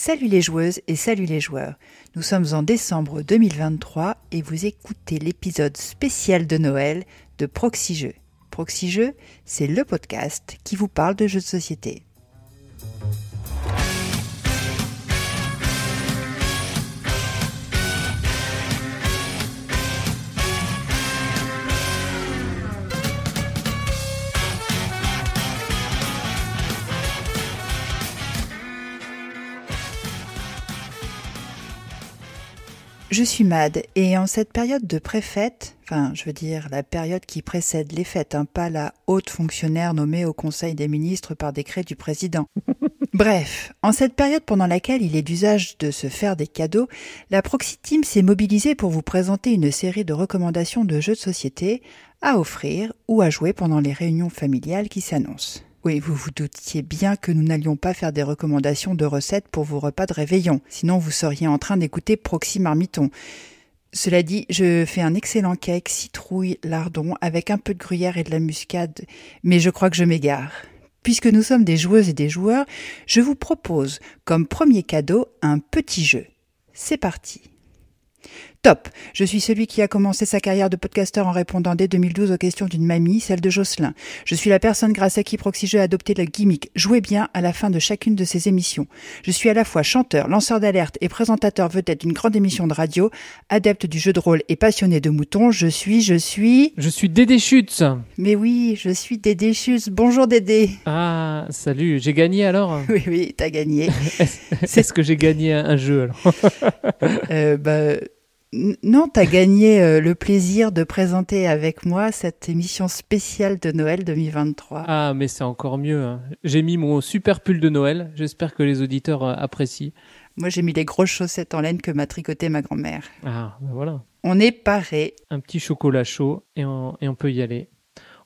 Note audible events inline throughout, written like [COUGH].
Salut les joueuses et salut les joueurs. Nous sommes en décembre 2023 et vous écoutez l'épisode spécial de Noël de Proxy Jeux. C'est le podcast qui vous parle de jeux de société. Je suis Mad et en cette période de préfète, enfin je veux dire la période qui précède les fêtes, hein, pas la haute fonctionnaire nommée au Conseil des ministres par décret du président. [LAUGHS] Bref, en cette période pendant laquelle il est d'usage de se faire des cadeaux, la Proxy Team s'est mobilisée pour vous présenter une série de recommandations de jeux de société à offrir ou à jouer pendant les réunions familiales qui s'annoncent. Oui, vous vous doutiez bien que nous n'allions pas faire des recommandations de recettes pour vos repas de réveillon, sinon vous seriez en train d'écouter Proxy Marmiton. Cela dit, je fais un excellent cake citrouille lardon avec un peu de gruyère et de la muscade, mais je crois que je m'égare. Puisque nous sommes des joueuses et des joueurs, je vous propose comme premier cadeau un petit jeu. C'est parti. Top Je suis celui qui a commencé sa carrière de podcasteur en répondant dès 2012 aux questions d'une mamie, celle de Jocelyn. Je suis la personne grâce à qui Proxygeux a adopté le gimmick Jouez bien à la fin de chacune de ses émissions. Je suis à la fois chanteur, lanceur d'alerte et présentateur vedette d'une grande émission de radio, adepte du jeu de rôle et passionné de moutons. Je suis, je suis... Je suis Dédé Schutz Mais oui, je suis Dédé. Bonjour Dédé Ah, salut, j'ai gagné alors? [LAUGHS] Oui, oui, t'as gagné. Est-ce que j'ai gagné un, un jeu alors? Euh, bah, non, tu as gagné euh, le plaisir de présenter avec moi cette émission spéciale de Noël 2023. Ah, mais c'est encore mieux. hein. J'ai mis mon super pull de Noël. J'espère que les auditeurs euh, apprécient. Moi, j'ai mis les grosses chaussettes en laine que m'a tricoté ma grand-mère. Ah, ben voilà. On est paré. Un petit chocolat chaud et on, et on peut y aller.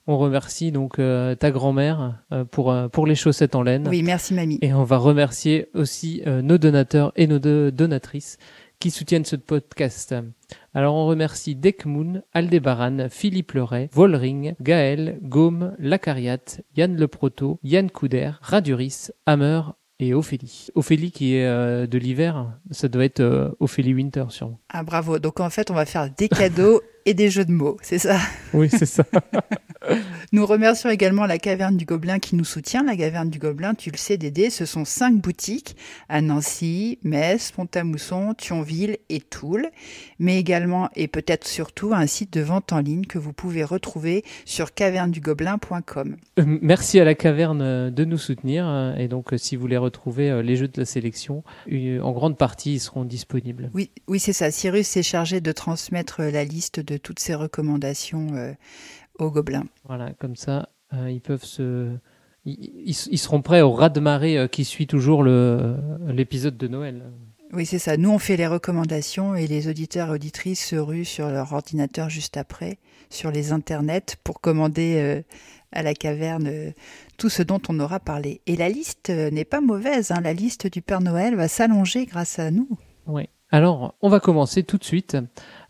On remercie donc euh, ta grand-mère euh, pour, euh, pour les chaussettes en laine. Oui, merci mamie. Et on va remercier aussi nos donateurs et nos deux donatrices qui soutiennent ce podcast. Alors on remercie Dekmoun, Aldebaran, Philippe Leray, Volring, Gaël, Gaume, Lacariat, Yann Le Proto, Yann Couder, Raduris, Hammer et Ophélie. Ophélie qui est euh, de l'hiver, ça doit être euh, Ophélie Winter sûrement. Ah bravo. Donc en fait, on va faire des cadeaux [LAUGHS] et des jeux de mots, c'est ça Oui, c'est ça. [LAUGHS] Nous remercions également la Caverne du Gobelin qui nous soutient. La Caverne du Gobelin, tu le sais Dédé, ce sont cinq boutiques à Nancy, Metz, Pont-à-Mousson, Thionville et Toul, mais également et peut-être surtout un site de vente en ligne que vous pouvez retrouver sur cavernedugobelin.com. Euh, Merci à la caverne euh, de nous soutenir. euh, Et donc, si vous voulez retrouver les jeux de la sélection, en grande partie, ils seront disponibles. Oui, oui, c'est ça. Cyrus s'est chargé de transmettre la liste de toutes ces recommandations euh, aux gobelins. Voilà, comme ça, euh, ils peuvent se. Ils, ils- ils seront prêts au raz-de-marée euh, qui suit toujours l'épisode de Noël. Oui, c'est ça. Nous, on fait les recommandations et les auditeurs et auditrices se ruent sur leur ordinateur juste après, sur les internets, pour commander euh, à la caverne euh, tout ce dont on aura parlé. Et la liste euh, n'est pas mauvaise. hein. La liste du Père Noël va s'allonger grâce à nous. Ouais. Alors, on va commencer tout de suite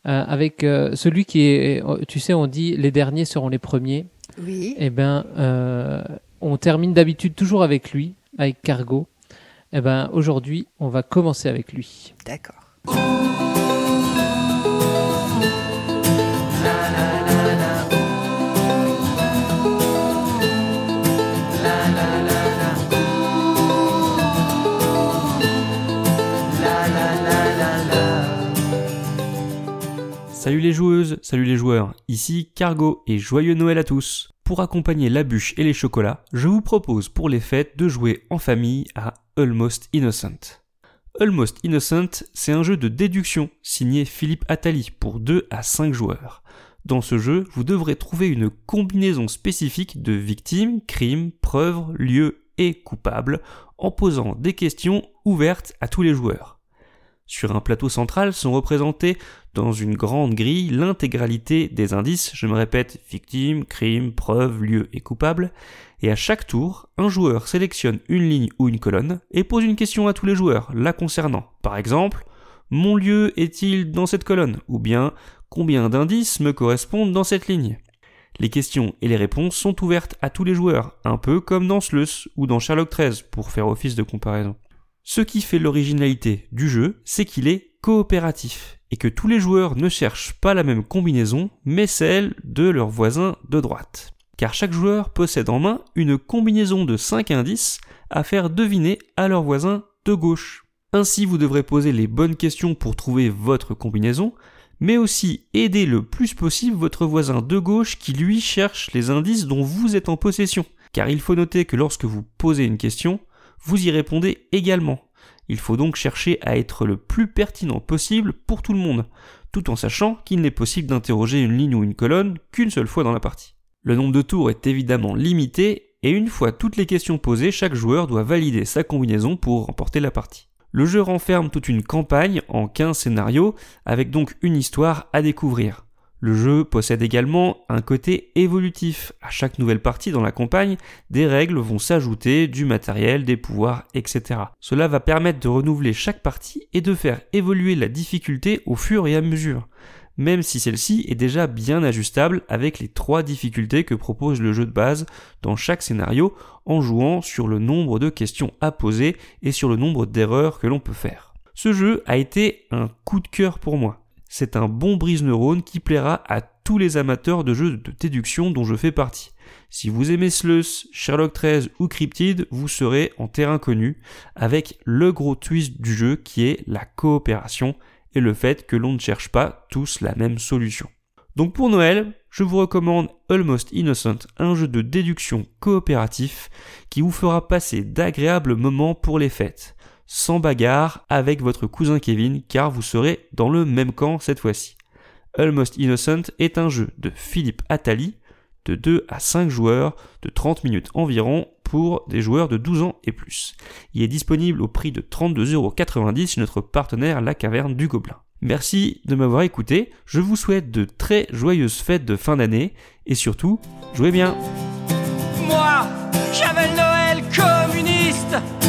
avec euh, celui qui est. euh, Tu sais, on dit les derniers seront les premiers. Oui. Eh ben, euh, on termine d'habitude toujours avec lui, avec Cargo. Eh ben, aujourd'hui, on va commencer avec lui. D'accord. Salut les joueuses, salut les joueurs, ici Cargo et joyeux Noël à tous. Pour accompagner la bûche et les chocolats, je vous propose pour les fêtes de jouer en famille à Almost Innocent. Almost Innocent, c'est un jeu de déduction signé Philippe Attali pour 2 à 5 joueurs. Dans ce jeu, vous devrez trouver une combinaison spécifique de victimes, crimes, preuves, lieux et coupables en posant des questions ouvertes à tous les joueurs. Sur un plateau central sont représentés dans une grande grille l'intégralité des indices, je me répète, victime, crime, preuve, lieu et coupable, et à chaque tour, un joueur sélectionne une ligne ou une colonne et pose une question à tous les joueurs la concernant. Par exemple, mon lieu est-il dans cette colonne? Ou bien, combien d'indices me correspondent dans cette ligne? Les questions et les réponses sont ouvertes à tous les joueurs, un peu comme dans Sleus ou dans Sherlock XIII, pour faire office de comparaison. Ce qui fait l'originalité du jeu, c'est qu'il est coopératif et que tous les joueurs ne cherchent pas la même combinaison, mais celle de leur voisin de droite. Car chaque joueur possède en main une combinaison de 5 indices à faire deviner à leur voisin de gauche. Ainsi, vous devrez poser les bonnes questions pour trouver votre combinaison, mais aussi aider le plus possible votre voisin de gauche qui lui cherche les indices dont vous êtes en possession. Car il faut noter que lorsque vous posez une question, vous y répondez également. Il faut donc chercher à être le plus pertinent possible pour tout le monde, tout en sachant qu'il n'est possible d'interroger une ligne ou une colonne qu'une seule fois dans la partie. Le nombre de tours est évidemment limité, et une fois toutes les questions posées, chaque joueur doit valider sa combinaison pour remporter la partie. Le jeu renferme toute une campagne en 15 scénarios, avec donc une histoire à découvrir. Le jeu possède également un côté évolutif. À chaque nouvelle partie dans la campagne, des règles vont s'ajouter, du matériel, des pouvoirs, etc. Cela va permettre de renouveler chaque partie et de faire évoluer la difficulté au fur et à mesure, même si celle-ci est déjà bien ajustable avec les trois difficultés que propose le jeu de base dans chaque scénario en jouant sur le nombre de questions à poser et sur le nombre d'erreurs que l'on peut faire. Ce jeu a été un coup de cœur pour moi c'est un bon brise-neurone qui plaira à tous les amateurs de jeux de déduction dont je fais partie. Si vous aimez Sleus, Sherlock 13 ou Cryptid, vous serez en terrain connu avec le gros twist du jeu qui est la coopération et le fait que l'on ne cherche pas tous la même solution. Donc pour Noël, je vous recommande Almost Innocent, un jeu de déduction coopératif qui vous fera passer d'agréables moments pour les fêtes sans bagarre avec votre cousin Kevin car vous serez dans le même camp cette fois-ci. Almost Innocent est un jeu de Philippe Attali de 2 à 5 joueurs de 30 minutes environ pour des joueurs de 12 ans et plus. Il est disponible au prix de 32,90€ chez notre partenaire La Caverne du Gobelin. Merci de m'avoir écouté, je vous souhaite de très joyeuses fêtes de fin d'année et surtout, jouez bien Moi, j'avais Noël communiste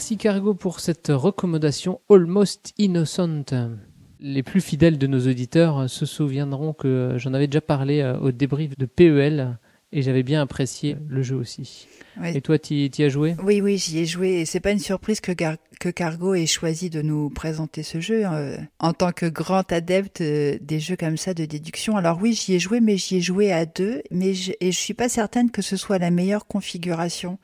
Merci Cargo pour cette recommandation Almost Innocent. Les plus fidèles de nos auditeurs se souviendront que j'en avais déjà parlé euh, au débrief de PEL et j'avais bien apprécié le jeu aussi. Ouais. Et toi, tu y as joué? Oui, oui, j'y ai joué. Et c'est pas une surprise que, Gar- que Cargo ait choisi de nous présenter ce jeu euh, en tant que grand adepte euh, des jeux comme ça de déduction. Alors oui, j'y ai joué, mais j'y ai joué à deux. Mais je, et je suis pas certaine que ce soit la meilleure configuration.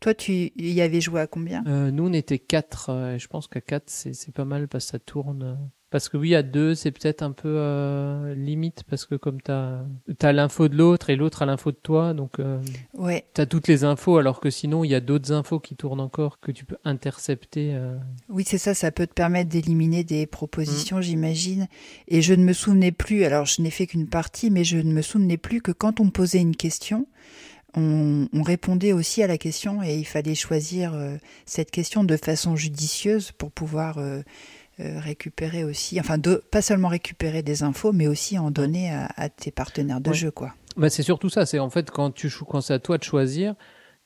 Toi, tu y avais joué à combien? Euh, Nous, on était 4. je pense qu'à 4, c'est pas mal parce que ça tourne. euh. Parce que oui, à 2, c'est peut-être un peu euh, limite parce que comme tu as, l'info de l'autre et l'autre a l'info de toi, donc euh, Ouais. tu as toutes les infos alors que sinon, il y a d'autres infos qui tournent encore que tu peux intercepter. euh. Oui, c'est ça, ça peut te permettre d'éliminer des propositions, j'imagine. Et je ne me souvenais plus, alors je n'ai fait qu'une partie, mais je ne me souvenais plus que quand on posait une question, on, on répondait aussi à la question et il fallait choisir euh, cette question de façon judicieuse pour pouvoir euh, euh, récupérer aussi, enfin, de, pas seulement récupérer des infos, mais aussi en donner à, à tes partenaires de Ouais. jeu, quoi. Bah, c'est surtout ça. C'est en fait quand tu quand c'est à toi de choisir,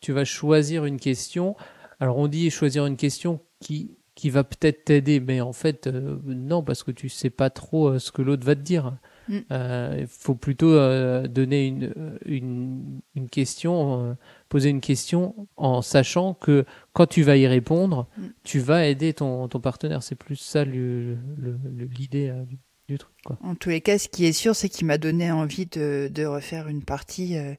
tu vas choisir une question. Alors on dit choisir une question qui qui va peut-être t'aider, mais en fait non parce que tu sais pas trop ce que l'autre va te dire. Mm. Euh, Il faut plutôt euh, donner une euh, une une question, poser une question en sachant que quand tu vas y répondre, Mm. tu vas aider ton ton partenaire. C'est plus ça l'idée du, du truc quoi. En tous les cas, ce qui est sûr, c'est qu'il m'a donné envie de, de refaire une partie, euh,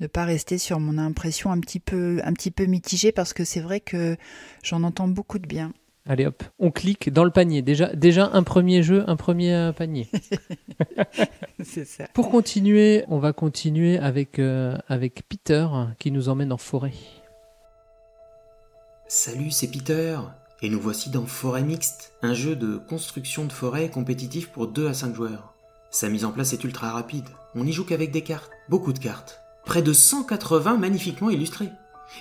de pas rester sur mon impression un petit peu, un petit peu mitigée, parce que c'est vrai que j'en entends beaucoup de bien. Allez hop, on clique dans le panier. Déjà, déjà un premier jeu, un premier euh, panier. [LAUGHS] c'est ça. Pour continuer, on va continuer avec, euh, avec Peter qui nous emmène en forêt. Salut, c'est Peter, et nous voici dans Forêt Mixte, un jeu de construction de forêt compétitif pour 2 à 5 joueurs. Sa mise en place est ultra rapide, on n'y joue qu'avec des cartes, beaucoup de cartes. Près de 180 magnifiquement illustrées.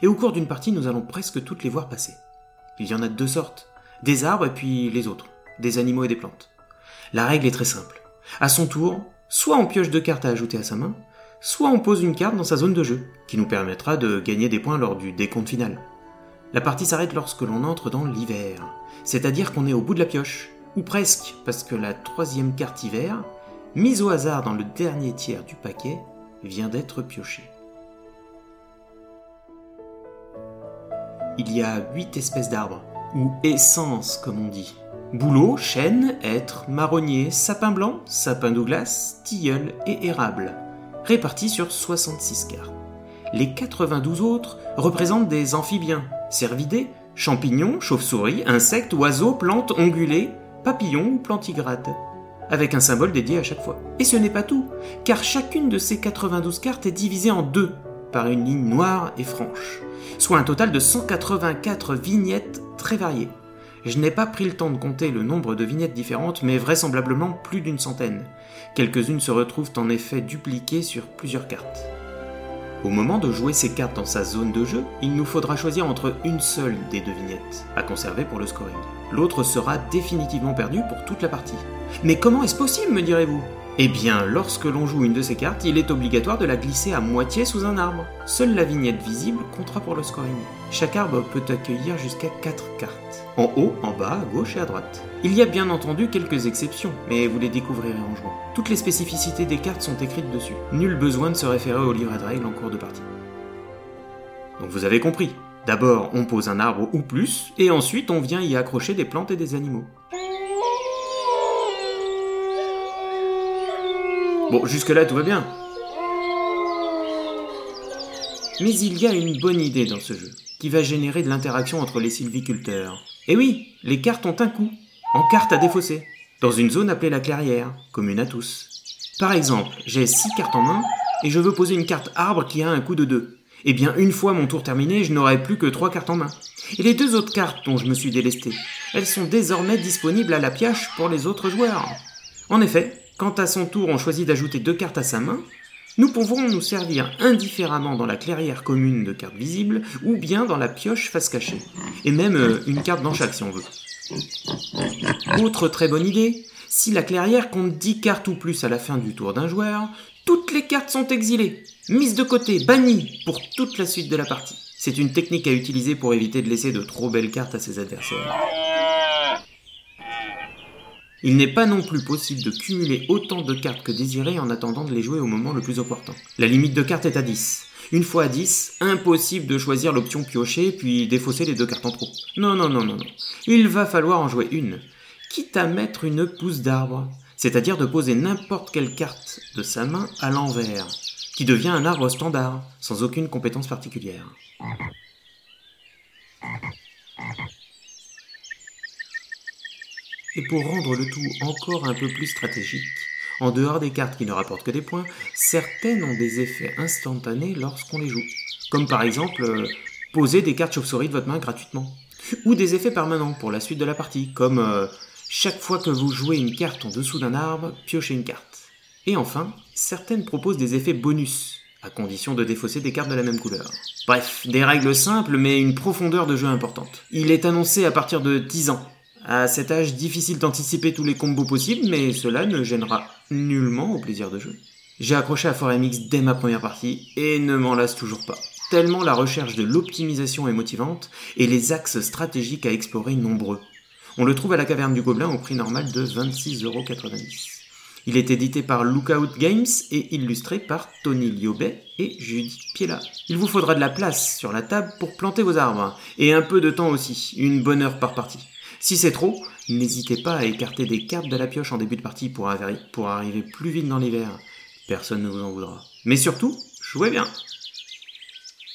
Et au cours d'une partie, nous allons presque toutes les voir passer. Il y en a deux sortes, des arbres et puis les autres, des animaux et des plantes. La règle est très simple. À son tour, soit on pioche deux cartes à ajouter à sa main, soit on pose une carte dans sa zone de jeu, qui nous permettra de gagner des points lors du décompte final. La partie s'arrête lorsque l'on entre dans l'hiver, c'est-à-dire qu'on est au bout de la pioche, ou presque, parce que la troisième carte hiver, mise au hasard dans le dernier tiers du paquet, vient d'être piochée. Il y a huit espèces d'arbres, ou essences comme on dit. Bouleau, chêne, hêtre, marronnier, sapin blanc, sapin Douglas, tilleul et érable, répartis sur 66 cartes. Les 92 autres représentent des amphibiens, cervidés, champignons, chauves-souris, insectes, oiseaux, plantes, ongulés, papillons ou plantigrades, avec un symbole dédié à chaque fois. Et ce n'est pas tout, car chacune de ces 92 cartes est divisée en deux par une ligne noire et franche, soit un total de 184 vignettes très variées. Je n'ai pas pris le temps de compter le nombre de vignettes différentes, mais vraisemblablement plus d'une centaine. Quelques-unes se retrouvent en effet dupliquées sur plusieurs cartes. Au moment de jouer ces cartes dans sa zone de jeu, il nous faudra choisir entre une seule des deux vignettes, à conserver pour le scoring. L'autre sera définitivement perdu pour toute la partie. Mais comment est-ce possible, me direz-vous? Eh bien, lorsque l'on joue une de ces cartes, il est obligatoire de la glisser à moitié sous un arbre. Seule la vignette visible comptera pour le scoring. Chaque arbre peut accueillir jusqu'à 4 cartes. En haut, en bas, à gauche et à droite. Il y a bien entendu quelques exceptions, mais vous les découvrirez en jouant. Toutes les spécificités des cartes sont écrites dessus. Nul besoin de se référer au livret de règles en cours de partie. Donc vous avez compris. D'abord, on pose un arbre ou plus, et ensuite on vient y accrocher des plantes et des animaux. Bon, jusque-là, tout va bien. Mais il y a une bonne idée dans ce jeu, qui va générer de l'interaction entre les sylviculteurs. Et oui, les cartes ont un coût, en cartes à défausser, dans une zone appelée la clairière, commune à tous. Par exemple, j'ai 6 cartes en main, et je veux poser une carte arbre qui a un coût de 2. Eh bien, une fois mon tour terminé, je n'aurai plus que 3 cartes en main. Et les deux autres cartes dont je me suis délesté, elles sont désormais disponibles à la pioche pour les autres joueurs. En effet, quand à son tour on choisit d'ajouter deux cartes à sa main, nous pouvons nous servir indifféremment dans la clairière commune de cartes visibles ou bien dans la pioche face cachée. Et même euh, une carte dans chaque si on veut. Autre très bonne idée, si la clairière compte 10 cartes ou plus à la fin du tour d'un joueur, toutes les cartes sont exilées, mises de côté, bannies pour toute la suite de la partie. C'est une technique à utiliser pour éviter de laisser de trop belles cartes à ses adversaires. Il n'est pas non plus possible de cumuler autant de cartes que désiré en attendant de les jouer au moment le plus opportun. La limite de cartes est à 10. Une fois à 10, impossible de choisir l'option piocher puis défausser les deux cartes en trop. Non, non, non, non, non. Il va falloir en jouer une. Quitte à mettre une pousse d'arbre, c'est-à-dire de poser n'importe quelle carte de sa main à l'envers, qui devient un arbre standard, sans aucune compétence particulière. Et pour rendre le tout encore un peu plus stratégique, en dehors des cartes qui ne rapportent que des points, certaines ont des effets instantanés lorsqu'on les joue. Comme par exemple, euh, poser des cartes chauve-souris de votre main gratuitement. Ou des effets permanents pour la suite de la partie, comme euh, chaque fois que vous jouez une carte en dessous d'un arbre, piochez une carte. Et enfin, certaines proposent des effets bonus, à condition de défausser des cartes de la même couleur. Bref, des règles simples mais une profondeur de jeu importante. Il est annoncé à partir de 10 ans, à cet âge, difficile d'anticiper tous les combos possibles, mais cela ne gênera nullement au plaisir de jeu. J'ai accroché à ForeMX dès ma première partie et ne m'en lasse toujours pas. Tellement la recherche de l'optimisation est motivante et les axes stratégiques à explorer nombreux. On le trouve à la caverne du Gobelin au prix normal de 26,90€. Il est édité par Lookout Games et illustré par Tony Liobet et Judith Piela. Il vous faudra de la place sur la table pour planter vos arbres, et un peu de temps aussi, une bonne heure par partie. Si c'est trop, n'hésitez pas à écarter des cartes de la pioche en début de partie pour, arriver plus vite dans l'hiver. Personne ne vous en voudra. Mais surtout, jouez bien.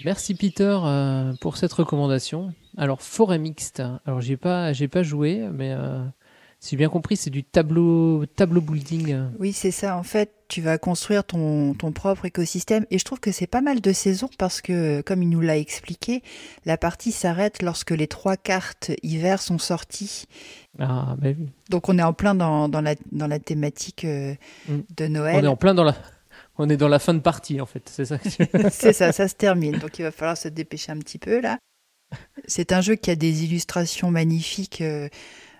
Merci Peter euh, pour cette recommandation. Alors forêt mixte. Alors j'ai pas j'ai pas joué, mais euh, si j'ai bien compris, c'est du tableau, tableau building. Oui, c'est ça. En fait, tu vas construire ton, ton propre écosystème. Et je trouve que c'est pas mal de saisons parce que, comme il nous l'a expliqué, la partie s'arrête lorsque les trois cartes hiver sont sorties. Ah, bah oui. Donc on est en plein dans, dans, la, dans la thématique euh, Mm. de Noël. On est en plein dans la On est dans la fin de partie, en fait. C'est ça. [LAUGHS] c'est ça, ça se termine. Donc il va falloir se dépêcher un petit peu là. C'est un jeu qui a des illustrations magnifiques, euh,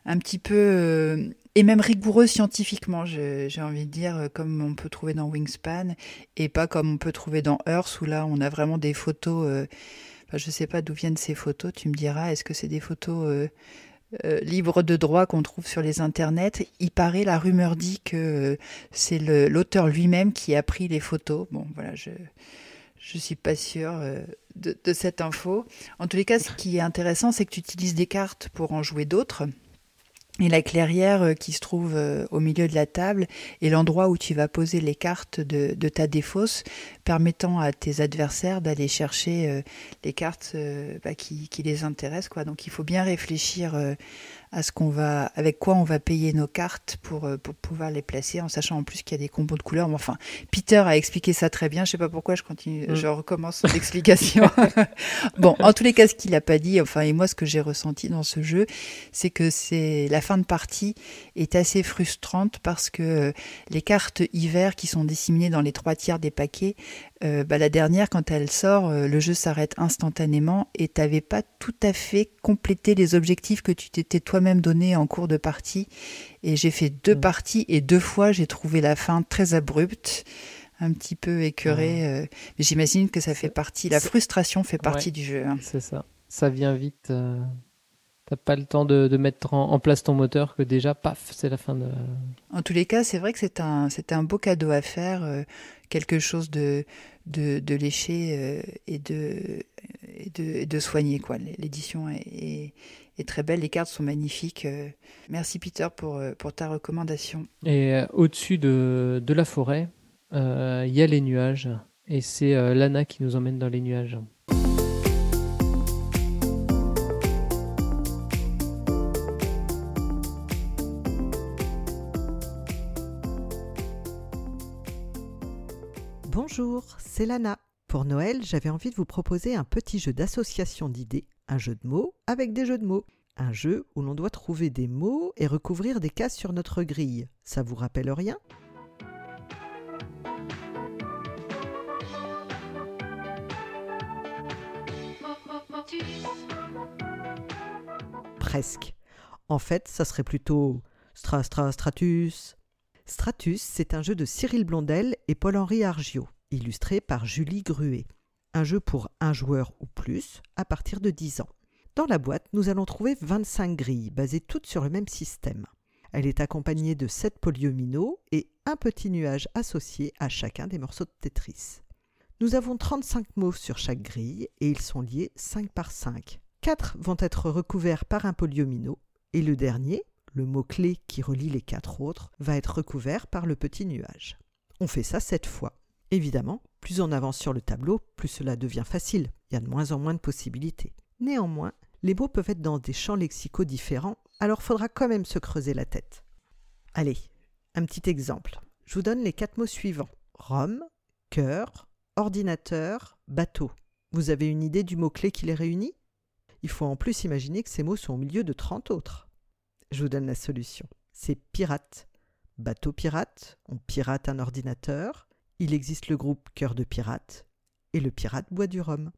un petit peu euh, et même rigoureux scientifiquement, j'ai envie de dire, euh, comme on peut trouver dans Wingspan et pas comme on peut trouver dans Earth où là on a vraiment des photos. Euh, enfin, je sais pas d'où viennent ces photos. Tu me diras, est-ce que c'est des photos libres de droit qu'on trouve sur les internets? Il paraît, la rumeur dit que c'est l'auteur lui-même qui a pris les photos. Bon, voilà, je je suis pas sûre de, de cette info. En tous les cas, ce qui est intéressant, c'est que tu utilises des cartes pour en jouer d'autres. Et la clairière euh, qui se trouve euh, au milieu de la table est l'endroit où tu vas poser les cartes de, ta défausse, permettant à tes adversaires d'aller chercher euh, les cartes bah, qui, qui, les intéressent. Quoi. Donc il faut bien réfléchir à ce qu'on va, avec quoi on va payer nos cartes pour, euh, pour pouvoir les placer, en sachant en plus qu'il y a des combos de couleurs. Mais enfin, Peter a expliqué ça très bien. Je sais pas pourquoi je continue, mm. je recommence l'explication. [LAUGHS] bon, en tous les cas, ce qu'il a pas dit, enfin, et moi, ce que j'ai ressenti dans ce jeu, c'est que c'est la fin de partie est assez frustrante parce que euh, les cartes hiver qui sont disséminées dans les trois tiers des paquets euh, bah, la dernière, quand elle sort, euh, le jeu s'arrête instantanément et tu n'avais pas tout à fait complété les objectifs que tu t'étais toi-même donné en cours de partie. Et j'ai fait deux mm. parties et deux fois j'ai trouvé la fin très abrupte, un petit peu écœurée. Euh, mais j'imagine que ça fait partie, la frustration fait partie du jeu. Hein. C'est ça, ça vient vite. T'as pas le temps de, mettre en, place ton moteur que déjà, paf, c'est la fin de. En tous les cas, c'est vrai que c'est un, c'est un beau cadeau à faire, quelque chose de, de, lécher euh, et, de, et, de, soigner. Quoi. L'édition est, est, très belle, les cartes sont magnifiques. Euh. Merci Peter pour, euh, pour ta recommandation. Et au-dessus de, de la forêt, il y a les nuages. Et c'est Lana qui nous emmène dans les nuages. Bonjour, c'est Lana. Pour Noël, j'avais envie de vous proposer un petit jeu d'association d'idées, un jeu de mots avec des jeux de mots. Un jeu où l'on doit trouver des mots et recouvrir des cases sur notre grille. Ça vous rappelle rien? Presque. En fait, ça serait plutôt stra stra stratus. Stratus, c'est un jeu de Cyril Blondel et Paul-Henri Argiot illustré par Julie Gruet. Un jeu pour un joueur ou plus à partir de 10 ans. Dans la boîte, nous allons trouver 25 grilles basées toutes sur le même système. Elle est accompagnée de 7 polyomino et un petit nuage associé à chacun des morceaux de Tetris. Nous avons 35 mots sur chaque grille et ils sont liés 5 par 5. 4 vont être recouverts par un polyomino et le dernier, le mot-clé qui relie les quatre autres, va être recouvert par le petit nuage. On fait ça 7 fois. Évidemment, plus on avance sur le tableau, plus cela devient facile, il y a de moins en moins de possibilités. Néanmoins, les mots peuvent être dans des champs lexicaux différents, alors faudra quand même se creuser la tête. Allez, un petit exemple. Je vous donne les quatre mots suivants. Rome, cœur, ordinateur, bateau. Vous avez une idée du mot-clé qui les réunit? Il faut en plus imaginer que ces mots sont au milieu de 30 autres. Je vous donne la solution. C'est pirate. Bateau pirate, on pirate un ordinateur, il existe le groupe Cœur de pirate et le pirate boit du rhum.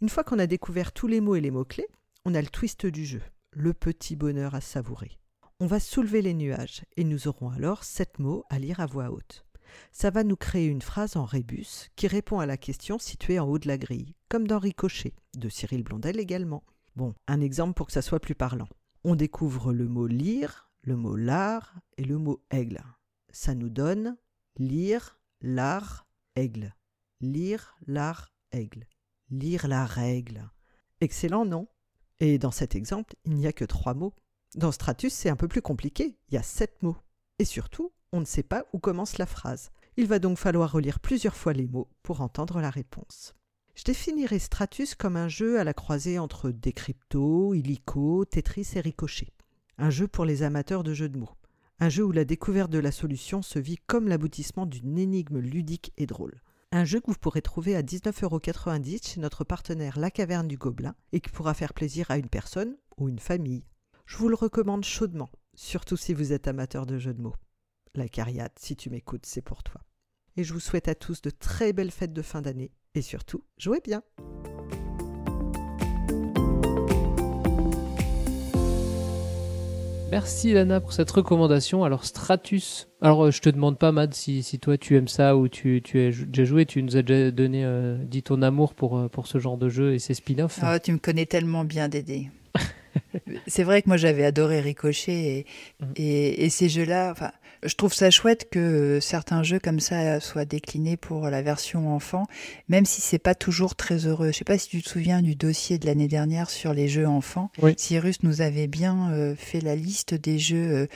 Une fois qu'on a découvert tous les mots et les mots-clés, on a le twist du jeu, le petit bonheur à savourer. On va soulever les nuages et nous aurons alors sept mots à lire à voix haute. Ça va nous créer une phrase en rébus qui répond à la question située en haut de la grille, comme dans Ricochet, de Cyril Blondel également. Bon, un exemple pour que ça soit plus parlant. On découvre le mot lire, le mot lard et le mot aigle. Ça nous donne lire, l'art, aigle. Lire, l'art, aigle. Lire la règle. Excellent, non? Et dans cet exemple, il n'y a que trois mots. Dans Stratus, c'est un peu plus compliqué, il y a sept mots. Et surtout, on ne sait pas où commence la phrase. Il va donc falloir relire plusieurs fois les mots pour entendre la réponse. Je définirai Stratus comme un jeu à la croisée entre Decrypto, Illico, Tetris et Ricochet. Un jeu pour les amateurs de jeux de mots un jeu où la découverte de la solution se vit comme l'aboutissement d'une énigme ludique et drôle. Un jeu que vous pourrez trouver à 19,90€ chez notre partenaire La Caverne du Gobelin et qui pourra faire plaisir à une personne ou une famille. Je vous le recommande chaudement, surtout si vous êtes amateur de jeux de mots. La cariate, si tu m'écoutes, c'est pour toi. Et je vous souhaite à tous de très belles fêtes de fin d'année. Et surtout, jouez bien. Merci Lana pour cette recommandation. Alors Stratus, alors euh, je te demande pas Mad si, si toi tu aimes ça ou tu, tu as déjà joué, tu nous as déjà donné euh, dit ton amour pour, euh, pour ce genre de jeu et ses spin-offs. Ah, tu me connais tellement bien Dédé. c'est vrai que moi j'avais adoré Ricochet et, [LAUGHS] Mhm. et, et ces jeux-là, enfin, je trouve ça chouette que certains jeux comme ça soient déclinés pour la version enfant, même si c'est pas toujours très heureux. Je sais pas si tu te souviens du dossier de l'année dernière sur les jeux enfants. Oui. Cyrus nous avait bien euh, fait la liste des jeux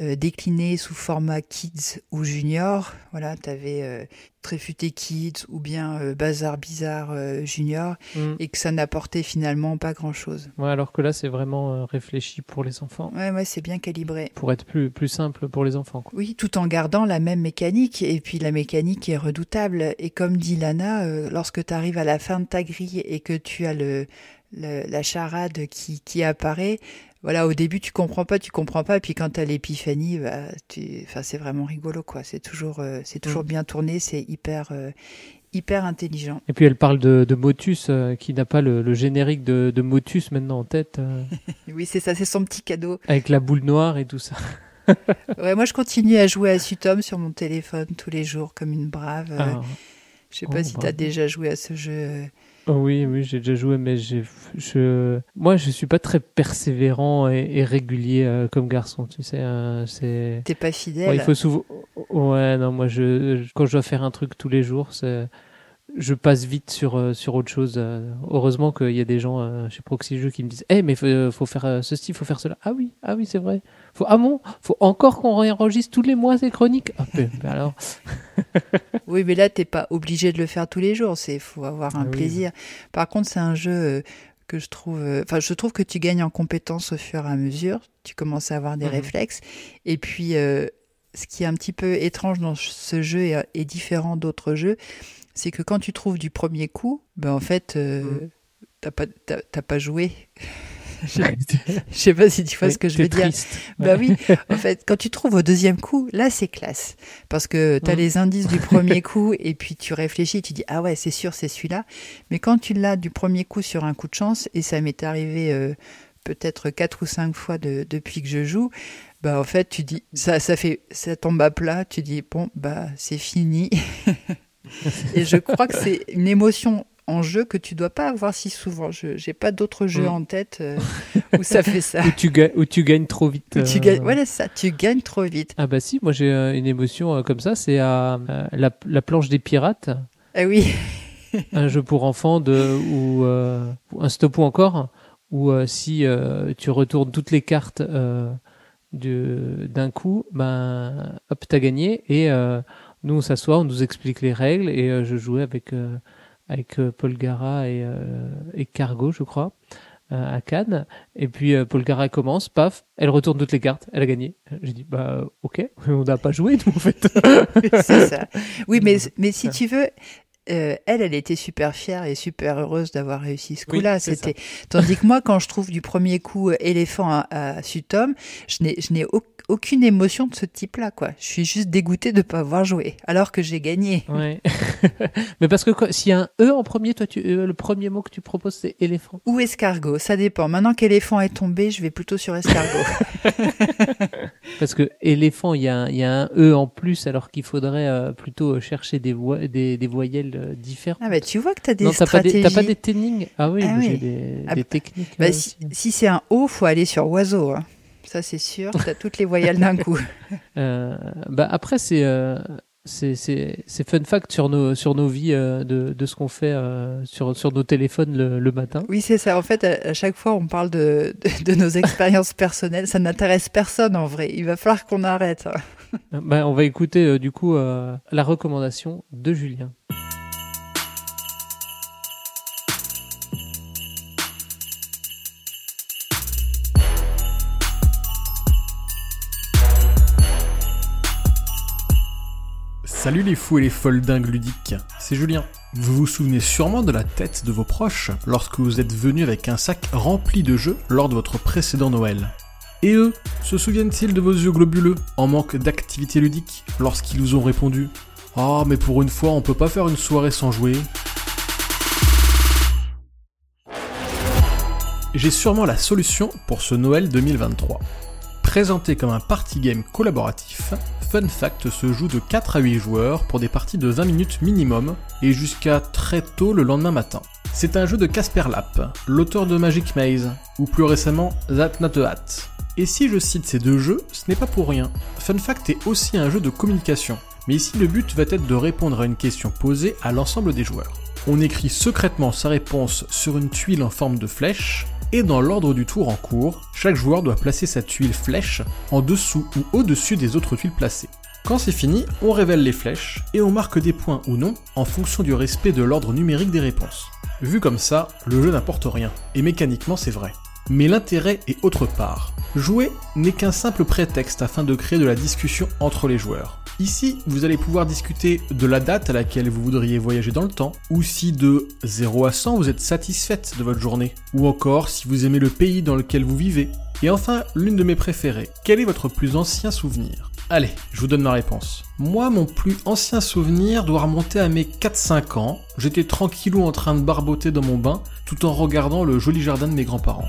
euh, euh, déclinés sous format kids ou junior. Voilà, tu avais Tréfuté Kids ou bien euh, Bazar Bizarre euh, Junior Mm. et que ça n'apportait finalement pas grand-chose. Ouais, alors que là c'est vraiment euh, réfléchi pour les enfants, Ouais, ouais, c'est bien calibré. pour être plus, plus simple pour les enfants. quoi. Oui, tout en gardant la même mécanique. Et puis la mécanique est redoutable. Et comme dit Lana, euh, lorsque tu arrives à la fin de ta grille et que tu as le, le- la charade qui, qui apparaît, voilà, au début tu comprends pas, tu comprends pas. Et puis quand tu as l'épiphanie, bah, tu... enfin, c'est vraiment rigolo, quoi. C'est toujours, euh, c'est toujours Mm. bien tourné, c'est hyper, euh, hyper intelligent. Et puis elle parle de, de Motus euh, qui n'a pas le, le générique de, de Motus maintenant en tête, [LAUGHS] Oui, c'est ça, c'est son petit cadeau. avec la boule noire et tout ça. [LAUGHS] Ouais, moi je continue à jouer à Sutom sur mon téléphone tous les jours comme une brave. Ah. je sais pas oh, si tu as déjà joué à ce jeu. Oui, oui, j'ai déjà joué, mais j'ai, je, moi, je suis pas très persévérant et, et régulier euh, comme garçon, tu sais. euh, c'est, T'es pas Ouais, fidèle. il faut souvent. Ouais, non, moi, je, je- quand je dois faire un truc tous les jours, c'est, je passe vite sur euh, sur autre chose. euh. Heureusement qu'il y a des gens euh, chez Proxy Jeux qui me disent, eh, mais faut, faut faire ceci, faut faire cela. Ah oui, ah oui, c'est vrai. Faut, ah bon, faut encore qu'on réenregistre tous les mois ces chroniques? Ah, ben, ben alors. [LAUGHS] Oui, mais là, t'es pas obligé de le faire tous les jours. C'est faut avoir un Ah oui. plaisir. Par contre, c'est un jeu que je trouve. Enfin, je trouve que tu gagnes en compétences au fur et à mesure. Tu commences à avoir des Mhm. réflexes. Et puis, euh, ce qui est un petit peu étrange dans ce jeu et, et différent d'autres jeux, c'est que quand tu trouves du premier coup, ben en fait, euh, Mhm. t'as pas pas joué. [LAUGHS] je, [LAUGHS] je sais pas si tu vois ce que je veux dire. triste. Bah oui, en fait, quand tu trouves au deuxième coup, là c'est classe. Parce que tu as Mm. les indices du premier [LAUGHS] coup et puis tu réfléchis, tu dis ah ouais, c'est sûr, c'est celui-là. Mais quand tu l'as du premier coup sur un coup de chance, et ça m'est arrivé euh, peut-être quatre ou cinq fois de- depuis que je joue, bah en fait tu dis ça, ça fait ça tombe à plat, tu dis bon bah c'est fini. [LAUGHS] et je crois que c'est une émotion en jeu que tu dois pas avoir si souvent. Je j'ai pas d'autres jeux Mm. en tête euh, [LAUGHS] où ça fait ça. Où tu, ga- où tu gagnes trop vite. Où tu euh, gagnes, voilà ça, tu gagnes trop vite. Ah bah si, moi j'ai euh, une émotion euh, comme ça, c'est à euh, la, la planche des pirates, Ah oui, [LAUGHS] un jeu pour enfants de ou euh, un stop ou encore où euh, si euh, tu retournes toutes les cartes euh, d'un coup, ben hop t'as gagné et euh, nous on s'assoit, on nous explique les règles et euh, je jouais avec euh, avec euh, Paul Gara et, euh, et Cargo je crois à Cannes et puis Paul Gara commence, paf, elle retourne toutes les cartes, elle a gagné. J'ai dit bah ok, [LAUGHS] on n'a pas joué nous en fait. [LAUGHS] c'est ça. Oui, mais, mais si tu veux, euh, elle, elle était super fière et super heureuse d'avoir réussi ce coup-là. C'était tandis que moi, quand je trouve du premier coup éléphant à, à Sutom, je n'ai, je n'ai au- aucune émotion de ce type-là, quoi. Je suis juste dégoûtée de pas avoir joué, alors que j'ai gagné. Ouais. [LAUGHS] Mais parce que s'il y a un E en premier, toi, tu, euh, le premier mot que tu proposes, c'est éléphant. Ou escargot, ça dépend. Maintenant qu'éléphant est tombé, je vais plutôt sur escargot. [LAUGHS] [LAUGHS] Parce que éléphant, il y, a un- il y a un E en plus, alors qu'il faudrait euh, plutôt chercher des, voi- des, des voyelles euh, différentes. ah bah tu vois que t'as des non, t'as pas stratégies. des, t'as pas des Ah oui, Ah mais j'ai oui. des, Ah des bah- techniques. Bah, euh, si c'est un O, faut aller sur oiseau. hein. Ça c'est sûr. T'as toutes les voyelles d'un coup. [LAUGHS] Euh, bah après, c'est euh, c'est fun fact sur nos sur nos vies euh, de de ce qu'on fait euh, sur sur nos téléphones le, le matin. Oui, c'est ça. En fait, à, à chaque fois, on parle de, de, de nos expériences personnelles. Ça n'intéresse personne en vrai. Il va falloir qu'on arrête. hein. [LAUGHS] Bah, on va écouter euh, du coup la recommandation de Julien. Salut les fous et les folles dingues ludiques, c'est Julien. Vous vous souvenez sûrement de la tête de vos proches lorsque vous êtes venu avec un sac rempli de jeux lors de votre précédent Noël. Et eux, se souviennent-ils de vos yeux globuleux en manque d'activité ludique lorsqu'ils vous ont répondu Ah, mais pour une fois, on peut pas faire une soirée sans jouer. J'ai sûrement la solution pour ce Noël 2023. Présenté comme un party game collaboratif, Fun Fact se joue de 4 à 8 joueurs pour des parties de 20 minutes minimum et jusqu'à très tôt le lendemain matin. C'est un jeu de Casper Lapp, l'auteur de Magic Maze, ou plus récemment That Not a Hat. Et si je cite ces deux jeux, ce n'est pas pour rien. Fun Fact est aussi un jeu de communication, mais ici le but va être de répondre à une question posée à l'ensemble des joueurs. On écrit secrètement sa réponse sur une tuile en forme de flèche, et dans l'ordre du tour en cours, chaque joueur doit placer sa tuile flèche en dessous ou au-dessus des autres tuiles placées. Quand c'est fini, on révèle les flèches et on marque des points ou non en fonction du respect de l'ordre numérique des réponses. Vu comme ça, le jeu n'apporte rien, et mécaniquement c'est vrai. Mais l'intérêt est autre part. Jouer n'est qu'un simple prétexte afin de créer de la discussion entre les joueurs. Ici, vous allez pouvoir discuter de la date à laquelle vous voudriez voyager dans le temps, ou si de 0 à 100 vous êtes satisfaite de votre journée, ou encore si vous aimez le pays dans lequel vous vivez. Et enfin, l'une de mes préférées, quel est votre plus ancien souvenir? Allez, je vous donne ma réponse. Moi, mon plus ancien souvenir doit remonter à mes 4-5 ans. J'étais tranquillou en train de barboter dans mon bain, tout en regardant le joli jardin de mes grands-parents.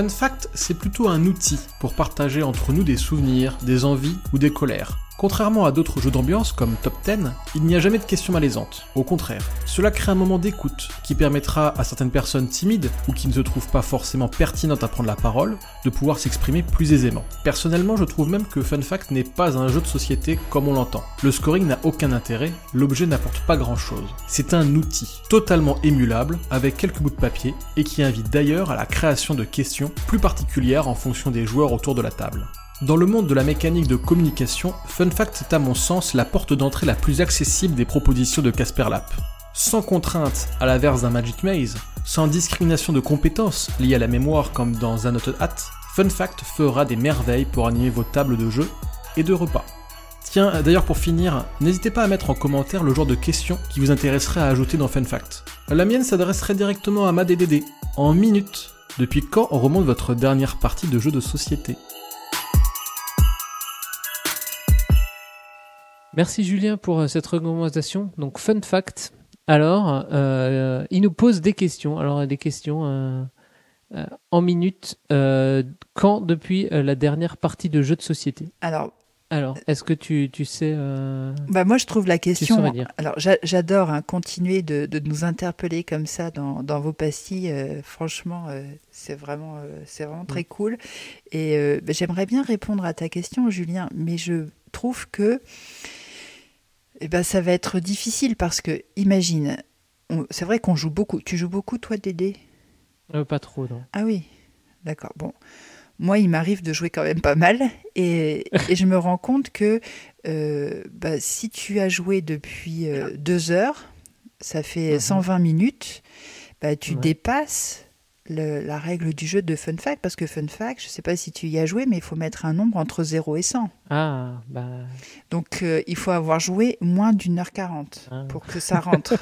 Fun fact, c'est plutôt un outil pour partager entre nous des souvenirs, des envies ou des colères. Contrairement à d'autres jeux d'ambiance comme Top 10, il n'y a jamais de questions malaisantes. Au contraire, cela crée un moment d'écoute qui permettra à certaines personnes timides ou qui ne se trouvent pas forcément pertinentes à prendre la parole de pouvoir s'exprimer plus aisément. Personnellement, je trouve même que Fun Fact n'est pas un jeu de société comme on l'entend. Le scoring n'a aucun intérêt, l'objet n'apporte pas grand chose. C'est un outil totalement émulable avec quelques bouts de papier et qui invite d'ailleurs à la création de questions plus particulières en fonction des joueurs autour de la table. Dans le monde de la mécanique de communication, Fun Fact est à mon sens la porte d'entrée la plus accessible des propositions de Casper Lap. Sans contrainte, à l'inverse d'un Magic Maze, sans discrimination de compétences liées à la mémoire comme dans Zanoted Hat, Fun Fact fera des merveilles pour animer vos tables de jeu et de repas. Tiens, d'ailleurs pour finir, n'hésitez pas à mettre en commentaire le genre de questions qui vous intéresserait à ajouter dans Fun Fact. La mienne s'adresserait directement à Mad et Dédé, en minutes. Depuis quand on remonte votre dernière partie de jeu de société? Merci Julien pour euh, cette recommandation. Donc fun fact. Alors, euh, il nous pose des questions. Alors des questions euh, euh, en minutes. Quand depuis la dernière partie de jeu de société? Alors, Alors, est-ce que tu, tu sais euh, bah moi je trouve la question. dire. Alors j'a- j'adore hein, continuer de, de nous interpeller comme ça dans, dans vos pastilles. euh, franchement, euh, c'est vraiment, c'est vraiment très cool. Et bah, j'aimerais bien répondre à ta question, Julien, mais je trouve que eh ben, ça va être difficile parce que imagine, c'est vrai qu'on joue beaucoup. Tu joues beaucoup toi, Dédé? Euh, Pas trop, non. Ah oui, d'accord. Bon, moi, il m'arrive de jouer quand même pas mal, et, et je me rends compte que euh, bah, si tu as joué depuis euh, deux heures, ça fait Mhm. 120 minutes, bah, tu Ouais. dépasses le- la règle du jeu de Fun Fact, parce que Fun Fact, je ne sais pas si tu y as joué, mais il faut mettre un nombre entre 0 et 100. Ah, bah. Donc, euh, il faut avoir joué moins d'une heure 40 Ah. pour que ça rentre.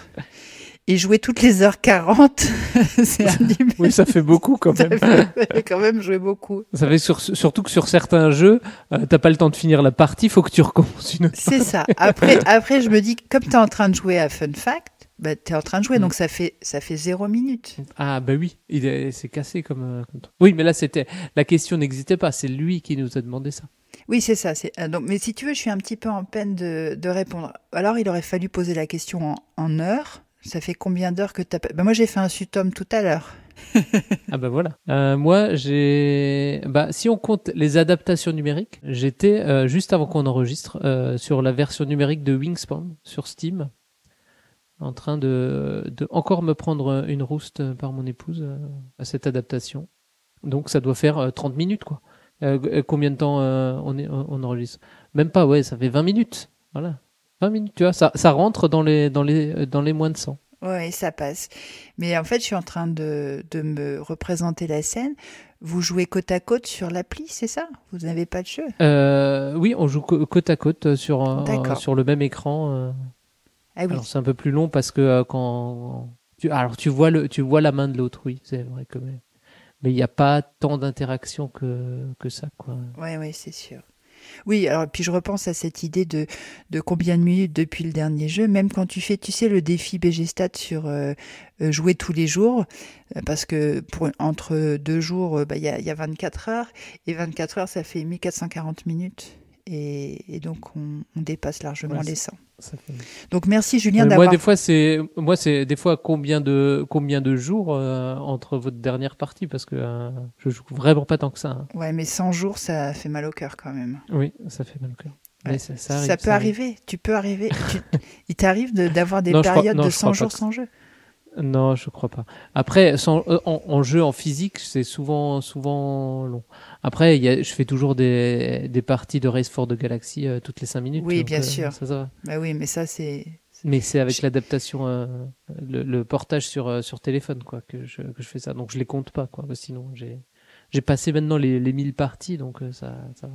et jouer toutes les heures 40, [LAUGHS] c'est un limite. Oui, ça fait beaucoup quand même. ça fait quand même jouer beaucoup. Ça fait sur- surtout que sur certains jeux, euh, t'as pas le temps de finir la partie, faut que tu recommences une autre. C'est ça. Après, après, je me dis, comme tu es en train de jouer à Fun Fact, bah, tu es en train de jouer, Mm. donc ça fait, ça fait zéro minute. Ah bah oui, il est- c'est cassé comme. Oui, mais là c'était la question n'existait pas, c'est lui qui nous a demandé ça. Oui, c'est ça. c'est- euh, Donc, mais si tu veux, je suis un petit peu en peine de, de répondre. Alors, il aurait fallu poser la question en, en heures. Ça fait combien d'heures que tu as... Bah, moi, j'ai fait un sutom tout à l'heure. [LAUGHS] Ah bah voilà. Euh, moi j'ai, bah si on compte les adaptations numériques, j'étais euh, juste avant qu'on enregistre euh, sur la version numérique de Wingspan sur Steam, en train de, de encore me prendre une rouste par mon épouse euh, à cette adaptation. Donc ça doit faire euh, 30 minutes quoi. Euh, euh, combien de temps euh, on, est, on enregistre? Même pas, ouais, ça fait 20 minutes. Voilà. 20 minutes, tu vois, ça, ça rentre dans les, dans, les, euh, dans les moins de 100. Oui, ça passe. Mais en fait, je suis en train de, de me représenter la scène. Vous jouez côte à côte sur l'appli, c'est ça? Vous n'avez pas de jeu? Euh, oui, on joue côte à côte euh, sur, euh, sur le même écran. Ah oui. Alors c'est un peu plus long parce que euh, quand tu, alors tu vois le, tu vois la main de l'autre, oui, c'est vrai que mais, mais il n'y a pas tant d'interaction que, que ça, quoi. Ouais, ouais, c'est sûr. Oui, alors puis je repense à cette idée de, de combien de minutes depuis le dernier jeu, même quand tu fais, tu sais, le défi BG Stat sur euh, euh, jouer tous les jours, euh, parce que pour, entre deux jours, bah, il y, a, y a 24 heures, et 24 heures, ça fait 1440 minutes. Et, et donc, on, on dépasse largement Ouais, les c'est- 100. Ça fait- Donc, merci Julien Euh, moi, d'avoir. des fois, c'est moi, c'est des fois combien de combien de jours euh, entre votre dernière partie? Parce que euh, je joue vraiment pas tant que ça. hein. Ouais, mais 100 jours, ça fait mal au cœur quand même. Oui, ça fait mal au cœur. Ouais, ça, ça arrive, ça peut ça arrive. arriver. Tu peux arriver. tu- il t'arrive de- d'avoir [LAUGHS] des Non, je crois- périodes non, de je 100 crois pas jours que- sans jeu? Non, je crois pas. Après, sans- euh, en, en jeu en physique, c'est souvent souvent long. Après, il y a, je fais toujours des, des parties de Race for the Galaxy euh, toutes les 5 minutes. Oui, bien euh, sûr. Ça, ça va. Bah oui, mais ça, c'est. Mais c'est avec Je- l'adaptation, euh, le, le portage sur euh, sur téléphone, quoi, que je que je fais ça. Donc je les compte pas, quoi. Sinon, j'ai j'ai passé maintenant les, les 1000 parties, donc euh, ça, ça va.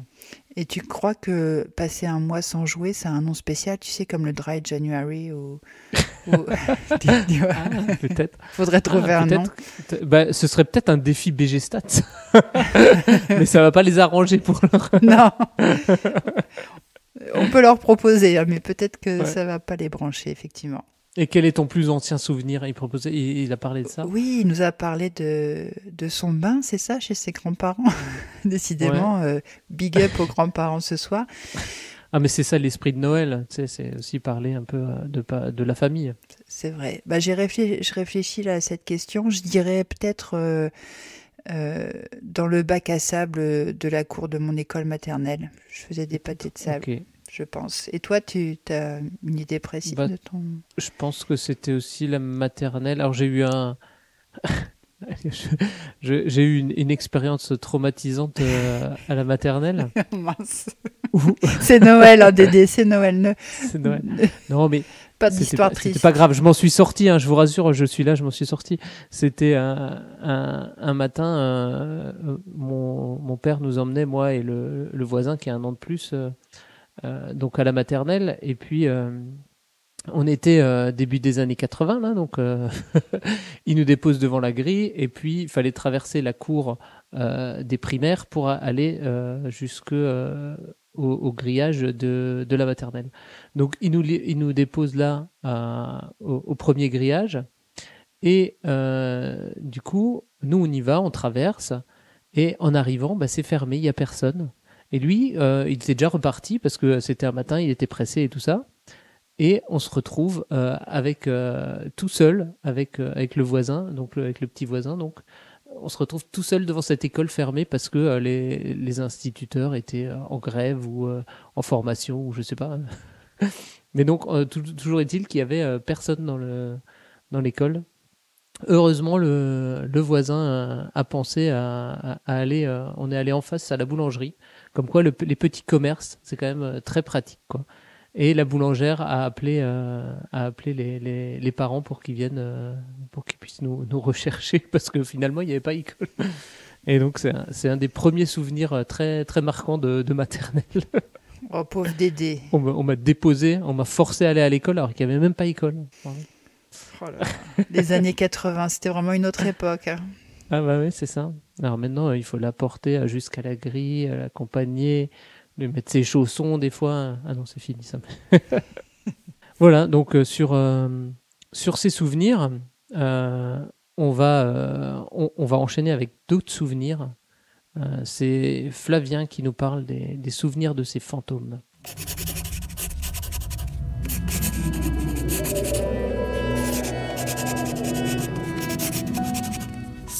Et tu crois que passer un mois sans jouer, c'est un nom spécial, tu sais, comme le Dry January ou. vois, [LAUGHS] [LAUGHS] Peut-être. Faudrait trouver Ah, un nom. Bah, ce serait peut-être un défi BG Stats. [LAUGHS] Mais ça va pas les arranger pour leur. Non On peut leur proposer, hein, mais peut-être que Ouais. ça va pas les brancher, effectivement. Et quel est ton plus ancien souvenir? Il proposait, il, il a parlé de ça? Oui, il nous a parlé de, de son bain, c'est ça, chez ses grands-parents? [LAUGHS] Décidément, euh, big up aux grands-parents ce soir. Ah, mais c'est ça l'esprit de Noël. Tu sais, c'est aussi parler un peu euh, de de la famille. C'est vrai. Bah, j'ai réfléchi, je réfléchis là à cette question. Je dirais peut-être euh, euh, dans le bac à sable de la cour de mon école maternelle. Je faisais des pâtés de sable, Ok. Je pense. Et toi, tu as une idée précise Bah, de ton... Je pense que c'était aussi la maternelle. Alors j'ai eu un, [LAUGHS] j'ai eu une, une expérience traumatisante euh, à la maternelle. [LAUGHS] C'est Noël, Dédé, c'est Noël. Ne... C'est Noël. Non mais Pas d'histoire c'était triste. pas grave, je m'en suis sorti, hein, je vous rassure, je suis là, je m'en suis sorti. C'était un, un, un matin, euh, euh, mon, mon père nous emmenait, moi et le, le voisin qui a un an de plus, euh, donc à la maternelle, et puis euh, on était euh, début des années 80, là, donc euh, [LAUGHS] il nous dépose devant la grille, et puis il fallait traverser la cour euh, des primaires pour aller euh, jusque euh, au, grillage de, de la maternelle. Donc il nous, li- il nous dépose là euh, au, au premier grillage. Et euh, du coup, nous on y va, on traverse. Et en arrivant, bah, c'est fermé, il n'y a personne. Et lui, euh, il était déjà reparti parce que c'était un matin, il était pressé et tout ça. Et on se retrouve euh, avec euh, tout seul, avec, avec le voisin, donc avec le petit voisin. Donc on se retrouve tout seul devant cette école fermée parce que les, les instituteurs étaient en grève ou en formation ou je sais pas. [LAUGHS] Mais donc tou- toujours est-il qu'il y avait personne dans le dans l'école. Heureusement, le, le voisin a pensé à, aller. on est allé en face à la boulangerie. Comme quoi, le- les petits commerces, c'est quand même euh, très pratique, quoi. Et la boulangère a appelé, euh, a appelé les, les, les parents pour qu'ils viennent, euh, pour qu'ils puissent nous, nous rechercher, [LAUGHS] parce que finalement, il n'y avait pas école. Et donc, c'est un, c'est un des premiers souvenirs très, très marquants de, de maternelle. Oh, pauvre Dédé. On m'a- on m'a déposé, on m'a forcé à aller à l'école alors qu'il n'y avait même pas école. Oh là là. Les années 80, c'était vraiment une autre époque. hein. Ah bah oui, c'est ça. Alors maintenant, euh, il faut la porter euh, jusqu'à la grille, l'accompagner, lui mettre ses chaussons des fois. Ah non, c'est fini ça. [LAUGHS] voilà, donc euh, sur, sur ces souvenirs, on, va, on, va enchaîner avec d'autres souvenirs. C'est Flavien qui nous parle des, des souvenirs de ses fantômes.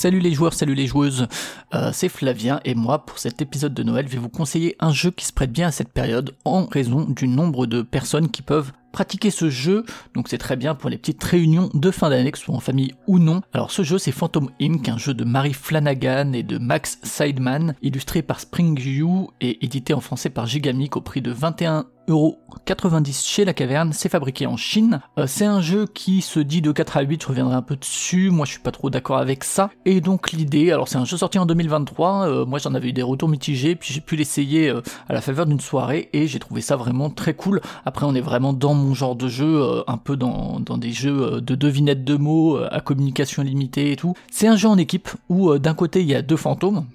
Salut les joueurs, salut les joueuses, Euh, c'est Flavien et moi pour cet épisode de Noël vais vous conseiller un jeu qui se prête bien à cette période en raison du nombre de personnes qui peuvent pratiquer ce jeu, donc c'est très bien pour les petites réunions de fin d'année, que ce soit en famille ou non. Alors ce jeu c'est Phantom Inc, un jeu de Mary Flanagan et de Max Sideman, illustré par Spring You et édité en français par Gigamic au prix de 21 1,90€ chez la caverne, c'est fabriqué en Chine. Euh, c'est un jeu qui se dit de 4 à 8, je reviendrai un peu dessus, moi je suis pas trop d'accord avec ça. Et donc l'idée, alors c'est un jeu sorti en 2023, euh, moi j'en avais eu des retours mitigés, puis j'ai pu l'essayer euh, à la faveur d'une soirée et j'ai trouvé ça vraiment très cool. Après on est vraiment dans mon genre de jeu, un peu dans, dans des jeux de devinettes de mots, à communication limitée et tout. C'est un jeu en équipe où d'un côté il y a deux fantômes,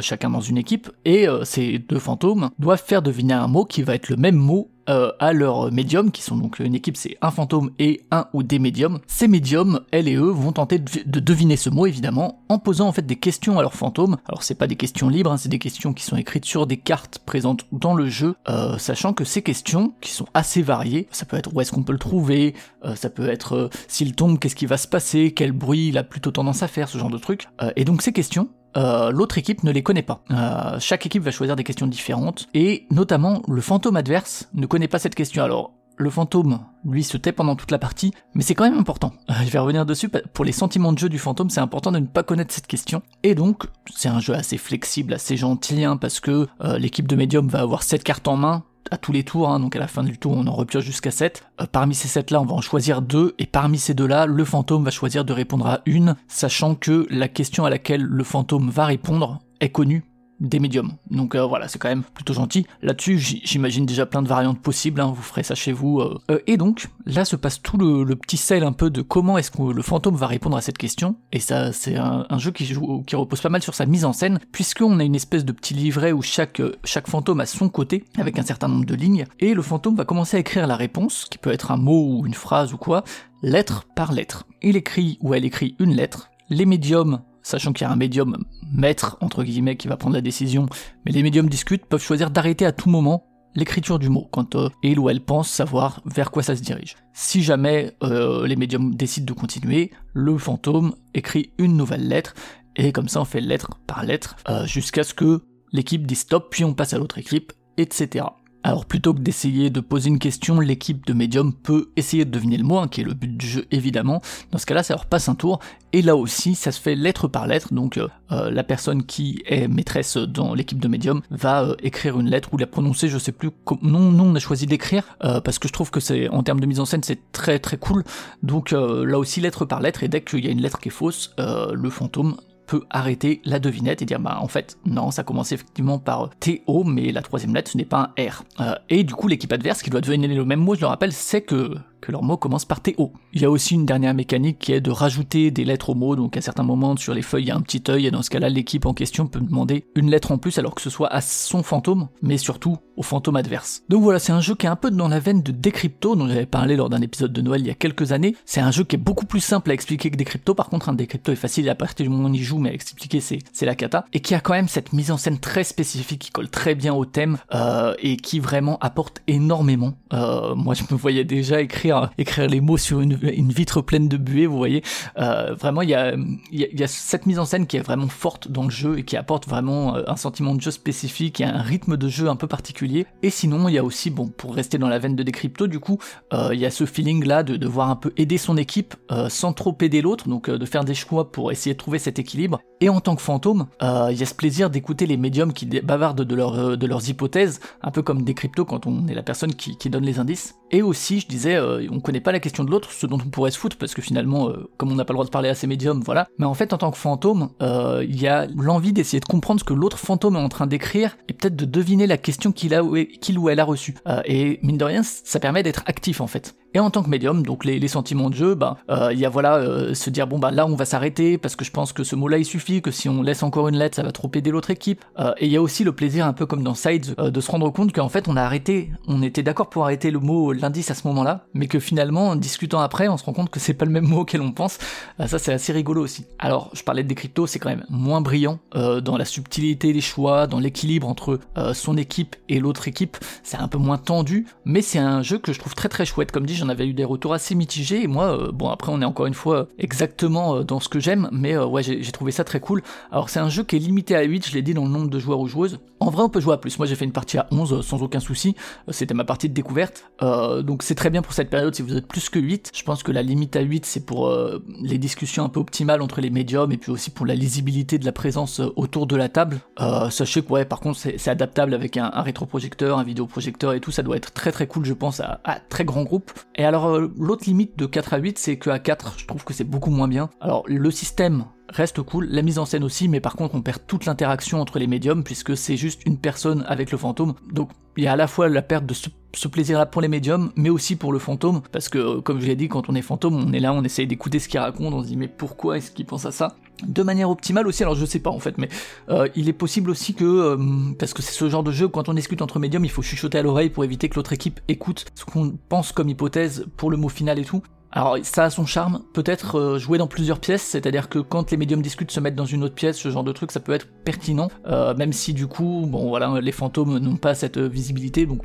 chacun dans une équipe, et euh, ces deux fantômes doivent faire deviner un mot qui va être le même mot euh, à leur médium, qui sont donc une équipe, c'est un fantôme et un ou des médiums. Ces médiums, elles et eux, vont tenter de, deviner ce mot, évidemment, en posant en fait des questions à leurs fantômes. Alors c'est pas des questions libres, hein, c'est des questions qui sont écrites sur des cartes présentes dans le jeu, euh, sachant que ces questions, qui sont assez variées, ça peut être où est-ce qu'on peut le trouver, ça peut être s'il tombe, qu'est-ce qui va se passer, quel bruit il a plutôt tendance à faire, ce genre de trucs. et donc ces questions, euh, l'autre équipe ne les connaît pas. Euh, chaque équipe va choisir des questions différentes, et notamment le fantôme adverse ne connaît pas cette question. Alors, le fantôme, lui, se tait pendant toute la partie, mais c'est quand même important. Euh, [LAUGHS] je vais revenir dessus, pour les sentiments de jeu du fantôme, c'est important de ne pas connaître cette question. Et donc, c'est un jeu assez flexible, assez gentil, hein, parce que l'équipe de médium va avoir 7 cartes en main, à tous les tours, hein, donc à la fin du tour on en repioche jusqu'à 7. Euh, parmi ces 7 là on va en choisir deux, et parmi ces deux là, le fantôme va choisir de répondre à une, sachant que la question à laquelle le fantôme va répondre est connue des médiums. Donc euh, voilà, c'est quand même plutôt gentil. Là-dessus, j'imagine déjà plein de variantes possibles, hein, vous ferez ça chez vous. Euh. Euh, et donc, là se passe tout le, petit sel un peu de comment est-ce que le fantôme va répondre à cette question. Et ça, c'est un, jeu qui, repose pas mal sur sa mise en scène, puisqu'on a une espèce de petit livret où chaque, chaque fantôme a son côté, avec un certain nombre de lignes, et le fantôme va commencer à écrire la réponse, qui peut être un mot ou une phrase ou quoi, lettre par lettre. Il écrit ou elle écrit une lettre, les médiums sachant qu'il y a un médium maître, entre guillemets, qui va prendre la décision, mais les médiums discutent, peuvent choisir d'arrêter à tout moment l'écriture du mot, quand euh, il ou elle pense savoir vers quoi ça se dirige. Si jamais euh, les médiums décident de continuer, le fantôme écrit une nouvelle lettre, et comme ça on fait lettre par lettre, euh, jusqu'à ce que l'équipe dise stop, puis on passe à l'autre équipe, etc. Alors plutôt que d'essayer de poser une question, l'équipe de médium peut essayer de deviner le mot, hein, qui est le but du jeu évidemment. Dans ce cas-là, ça leur passe un tour, et là aussi, ça se fait lettre par lettre, donc euh, euh, la personne qui est maîtresse dans l'équipe de médium va euh, écrire une lettre ou la prononcer, je sais plus. Non, non, on a choisi d'écrire parce que je trouve que c'est en termes de mise en scène, c'est très très cool. Donc là aussi, lettre par lettre, et dès qu'il y a une lettre qui est fausse, le fantôme peut arrêter la devinette et dire bah en fait non ça commence effectivement par TO mais la troisième lettre ce n'est pas un R. Euh, et du coup l'équipe adverse qui doit deviner le même mot je le rappelle c'est que que leur mot commence par TO. Il y a aussi une dernière mécanique qui est de rajouter des lettres au mot, donc à certains moments sur les feuilles il y a un petit œil, et dans ce cas-là l'équipe en question peut demander une lettre en plus alors que ce soit à son fantôme, mais surtout au fantôme adverse. Donc voilà, c'est un jeu qui est un peu dans la veine de Decrypto, dont j'avais parlé lors d'un épisode de Noël il y a quelques années. C'est un jeu qui est beaucoup plus simple à expliquer que Decrypto, par contre un Decrypto est facile à partir du moment où on y joue, mais à expliquer c'est, c'est la cata, et qui a quand même cette mise en scène très spécifique qui colle très bien au thème, euh, et qui vraiment apporte énormément. Euh, moi je me voyais déjà écrire, écrire les mots sur une, vitre pleine de buée, vous voyez. Euh, vraiment, il y a, cette mise en scène qui est vraiment forte dans le jeu et qui apporte vraiment euh, un sentiment de jeu spécifique et un rythme de jeu un peu particulier. Et sinon, il y a aussi, bon, pour rester dans la veine de Decrypto, du coup, euh, il y a ce feeling là de devoir un peu aider son équipe sans trop aider l'autre, donc de faire des choix pour essayer de trouver cet équilibre. Et en tant que fantôme, il y a ce plaisir d'écouter les médiums qui bavardent de, de leurs hypothèses, un peu comme Decrypto quand on est la personne qui donne les indices. Et aussi, je disais, on connaît pas la question de l'autre, ce dont on pourrait se foutre, parce que finalement, euh, comme on n'a pas le droit de parler à ces médiums, voilà. Mais en fait, en tant que fantôme, euh, il y a l'envie d'essayer de comprendre ce que l'autre fantôme est en train d'écrire, et peut-être de deviner la question qu'il a qu'il ou elle a reçue. Euh, et mine de rien, ça permet d'être actif en fait. Et en tant que médium, donc les, sentiments de jeu, bah, il y a voilà, se dire bon bah là on va s'arrêter parce que je pense que ce mot-là il suffit, que si on laisse encore une lettre ça va trop aider l'autre équipe. et il y a aussi le plaisir un peu comme dans Sides de se rendre compte qu'en fait on a arrêté, on était d'accord pour arrêter le mot l'indice à ce moment-là, mais que finalement en discutant après on se rend compte que c'est pas le même mot auquel on pense. Euh, ça c'est assez rigolo aussi. Alors je parlais des cryptos, c'est quand même moins brillant euh, dans la subtilité des choix, dans l'équilibre entre euh, son équipe et l'autre équipe. C'est un peu moins tendu, mais c'est un jeu que je trouve très très chouette. Comme dit, j'en avais eu des retours assez mitigés. Et moi, euh, bon, après, on est encore une fois exactement euh, dans ce que j'aime, mais euh, ouais, j'ai trouvé ça très cool. Alors, c'est un jeu qui est limité à 8, je l'ai dit dans le nombre de joueurs ou joueuses. En vrai, on peut jouer à plus. Moi, j'ai fait une partie à 11 euh, sans aucun souci. Euh, C'était ma partie de découverte. Euh, donc, c'est très bien pour cette période si vous êtes plus que 8. Je pense que la limite à 8, c'est pour euh, les discussions un peu optimales entre les médiums et puis aussi pour la lisibilité de la présence euh, autour de la table. Euh, sachez que, ouais, par contre, c'est adaptable avec un, rétroprojecteur, un vidéoprojecteur et tout. Ça doit être très très cool, je pense, à, à très grand groupe. Et alors, euh, l'autre limite de 4 à 8, c'est que à 4, je trouve que c'est beaucoup moins bien. Alors, le système reste cool, la mise en scène aussi, mais par contre on perd toute l'interaction entre les médiums puisque c'est juste une personne avec le fantôme. Donc il y a à la fois la perte de ce, plaisir-là pour les médiums, mais aussi pour le fantôme, parce que euh, comme je l'ai dit, quand on est fantôme, on est là, on essaye d'écouter ce qu'il raconte, on se dit mais pourquoi est-ce qu'il pense à ça? De manière optimale aussi, alors je sais pas en fait, mais euh, il est possible aussi que, euh, parce que c'est ce genre de jeu, quand on discute entre médiums, il faut chuchoter à l'oreille pour éviter que l'autre équipe écoute ce qu'on pense comme hypothèse pour le mot final et tout. Alors ça a son charme, peut-être euh, jouer dans plusieurs pièces, c'est-à-dire que quand les médiums discutent se mettre dans une autre pièce, ce genre de truc, ça peut être pertinent, euh, même si du coup, bon voilà, les fantômes n'ont pas cette euh, visibilité, donc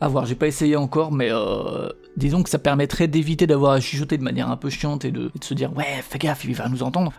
à voir, j'ai pas essayé encore, mais disons que ça permettrait d'éviter d'avoir à chuchoter de manière un peu chiante et de, et de se dire ouais, fais gaffe, il va nous entendre.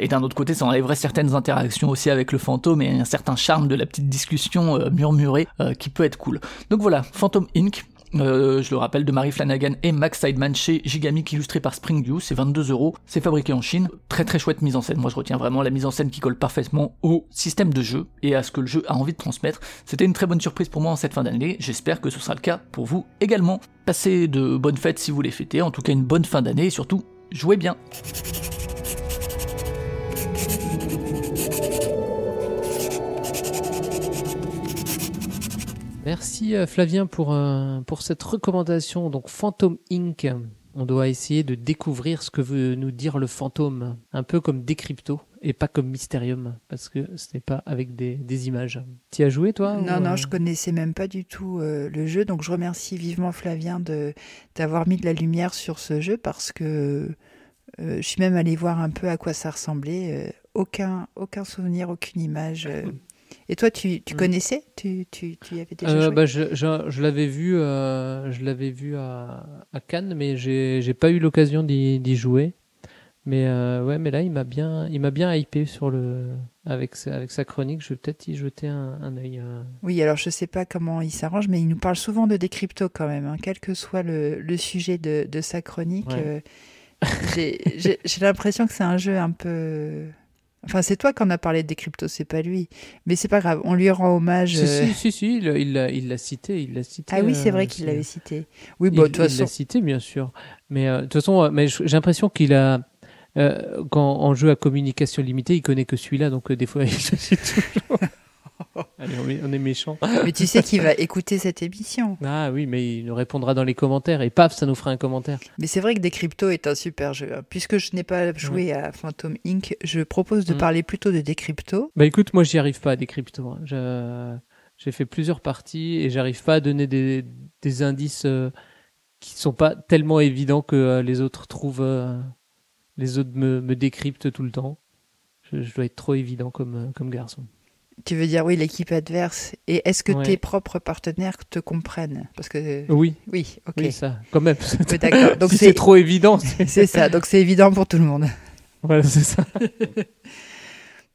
Et d'un autre côté, ça enlèverait certaines interactions aussi avec le fantôme et un certain charme de la petite discussion murmurée qui peut être cool. Donc voilà, Phantom Inc. Euh, je le rappelle, de Marie Flanagan et Max Sideman chez Gigamic, illustré par Springview, c'est 22 euros, c'est fabriqué en Chine, très très chouette mise en scène, moi je retiens vraiment la mise en scène qui colle parfaitement au système de jeu et à ce que le jeu a envie de transmettre. C'était une très bonne surprise pour moi en cette fin d'année, j'espère que ce sera le cas pour vous également. Passez de bonnes fêtes si vous les fêtez, en tout cas une bonne fin d'année et surtout, jouez bien. Merci euh, Flavien pour, euh, pour cette recommandation. Donc Phantom Inc. On doit essayer de découvrir ce que veut nous dire le fantôme, un peu comme Décrypto et pas comme Mysterium, parce que ce n'est pas avec des, des images. Tu as joué toi Non, ou, non, euh, je connaissais même pas du tout euh, le jeu, donc je remercie vivement Flavien de d'avoir mis de la lumière sur ce jeu parce que euh, je suis même allée voir un peu à quoi ça ressemblait. euh, aucun, aucun souvenir, aucune image. [LAUGHS] Et toi, tu, tu Mm. connaissais? Tu, tu, tu y avais déjà Euh, joué? bah, je je, je l'avais vu, euh, je l'avais vu à, à Cannes, mais j'ai j'ai pas eu l'occasion d'y d'y jouer. Mais euh, ouais, mais là, il m'a bien, il m'a bien hypé sur le avec sa, avec sa chronique. Je vais peut-être y jeter un, un œil. euh. Oui, alors je sais pas comment il s'arrange, mais il nous parle souvent de décrypto quand même, hein, quel que soit le, le sujet de, de sa chronique. Ouais. euh, j'ai- j'ai j'ai l'impression que c'est un jeu un peu. Enfin, c'est toi qui en as parlé de décrypto, c'est pas lui. Mais c'est pas grave, on lui rend hommage. Si, euh, si, si, si, il l'a il l'a cité, il l'a cité. Ah oui, c'est euh, vrai qu'il l'avait cité. Oui, bon, de toute il l'a façon. cité, bien sûr. Mais euh, de toute façon, euh, mais j'ai l'impression qu'il a, quand en jeu à communication limitée, il connaît que celui-là, donc des fois, [LAUGHS] il cite toujours. [LAUGHS] Allez, on est, on est méchant. Mais tu sais qu'il va écouter cette émission. [LAUGHS] Ah oui, mais il nous répondra dans les commentaires et paf, ça nous fera un commentaire. Mais c'est vrai que Décrypto est un super jeu. hein. Puisque je n'ai pas joué à Phantom Inc., je propose de Mm. parler plutôt de Décrypto. Bah écoute, moi j'y arrive pas à des cryptos. hein. Je- J'ai fait plusieurs parties et j'arrive pas à donner des, des indices euh, qui sont pas tellement évidents que euh, les autres trouvent, euh, les autres me, me décryptent tout le temps. Je, je dois être trop évident comme, euh, comme garçon. Tu veux dire, oui, l'équipe adverse. Et est-ce que Ouais. tes propres partenaires te comprennent? Parce que. Oui, Oui, ok. oui, ça, quand même. Oui, d'accord. [LAUGHS] Donc si c'est trop évident, [LAUGHS] c'est- ça. Donc c'est évident pour tout le monde. voilà, c'est ça. [LAUGHS]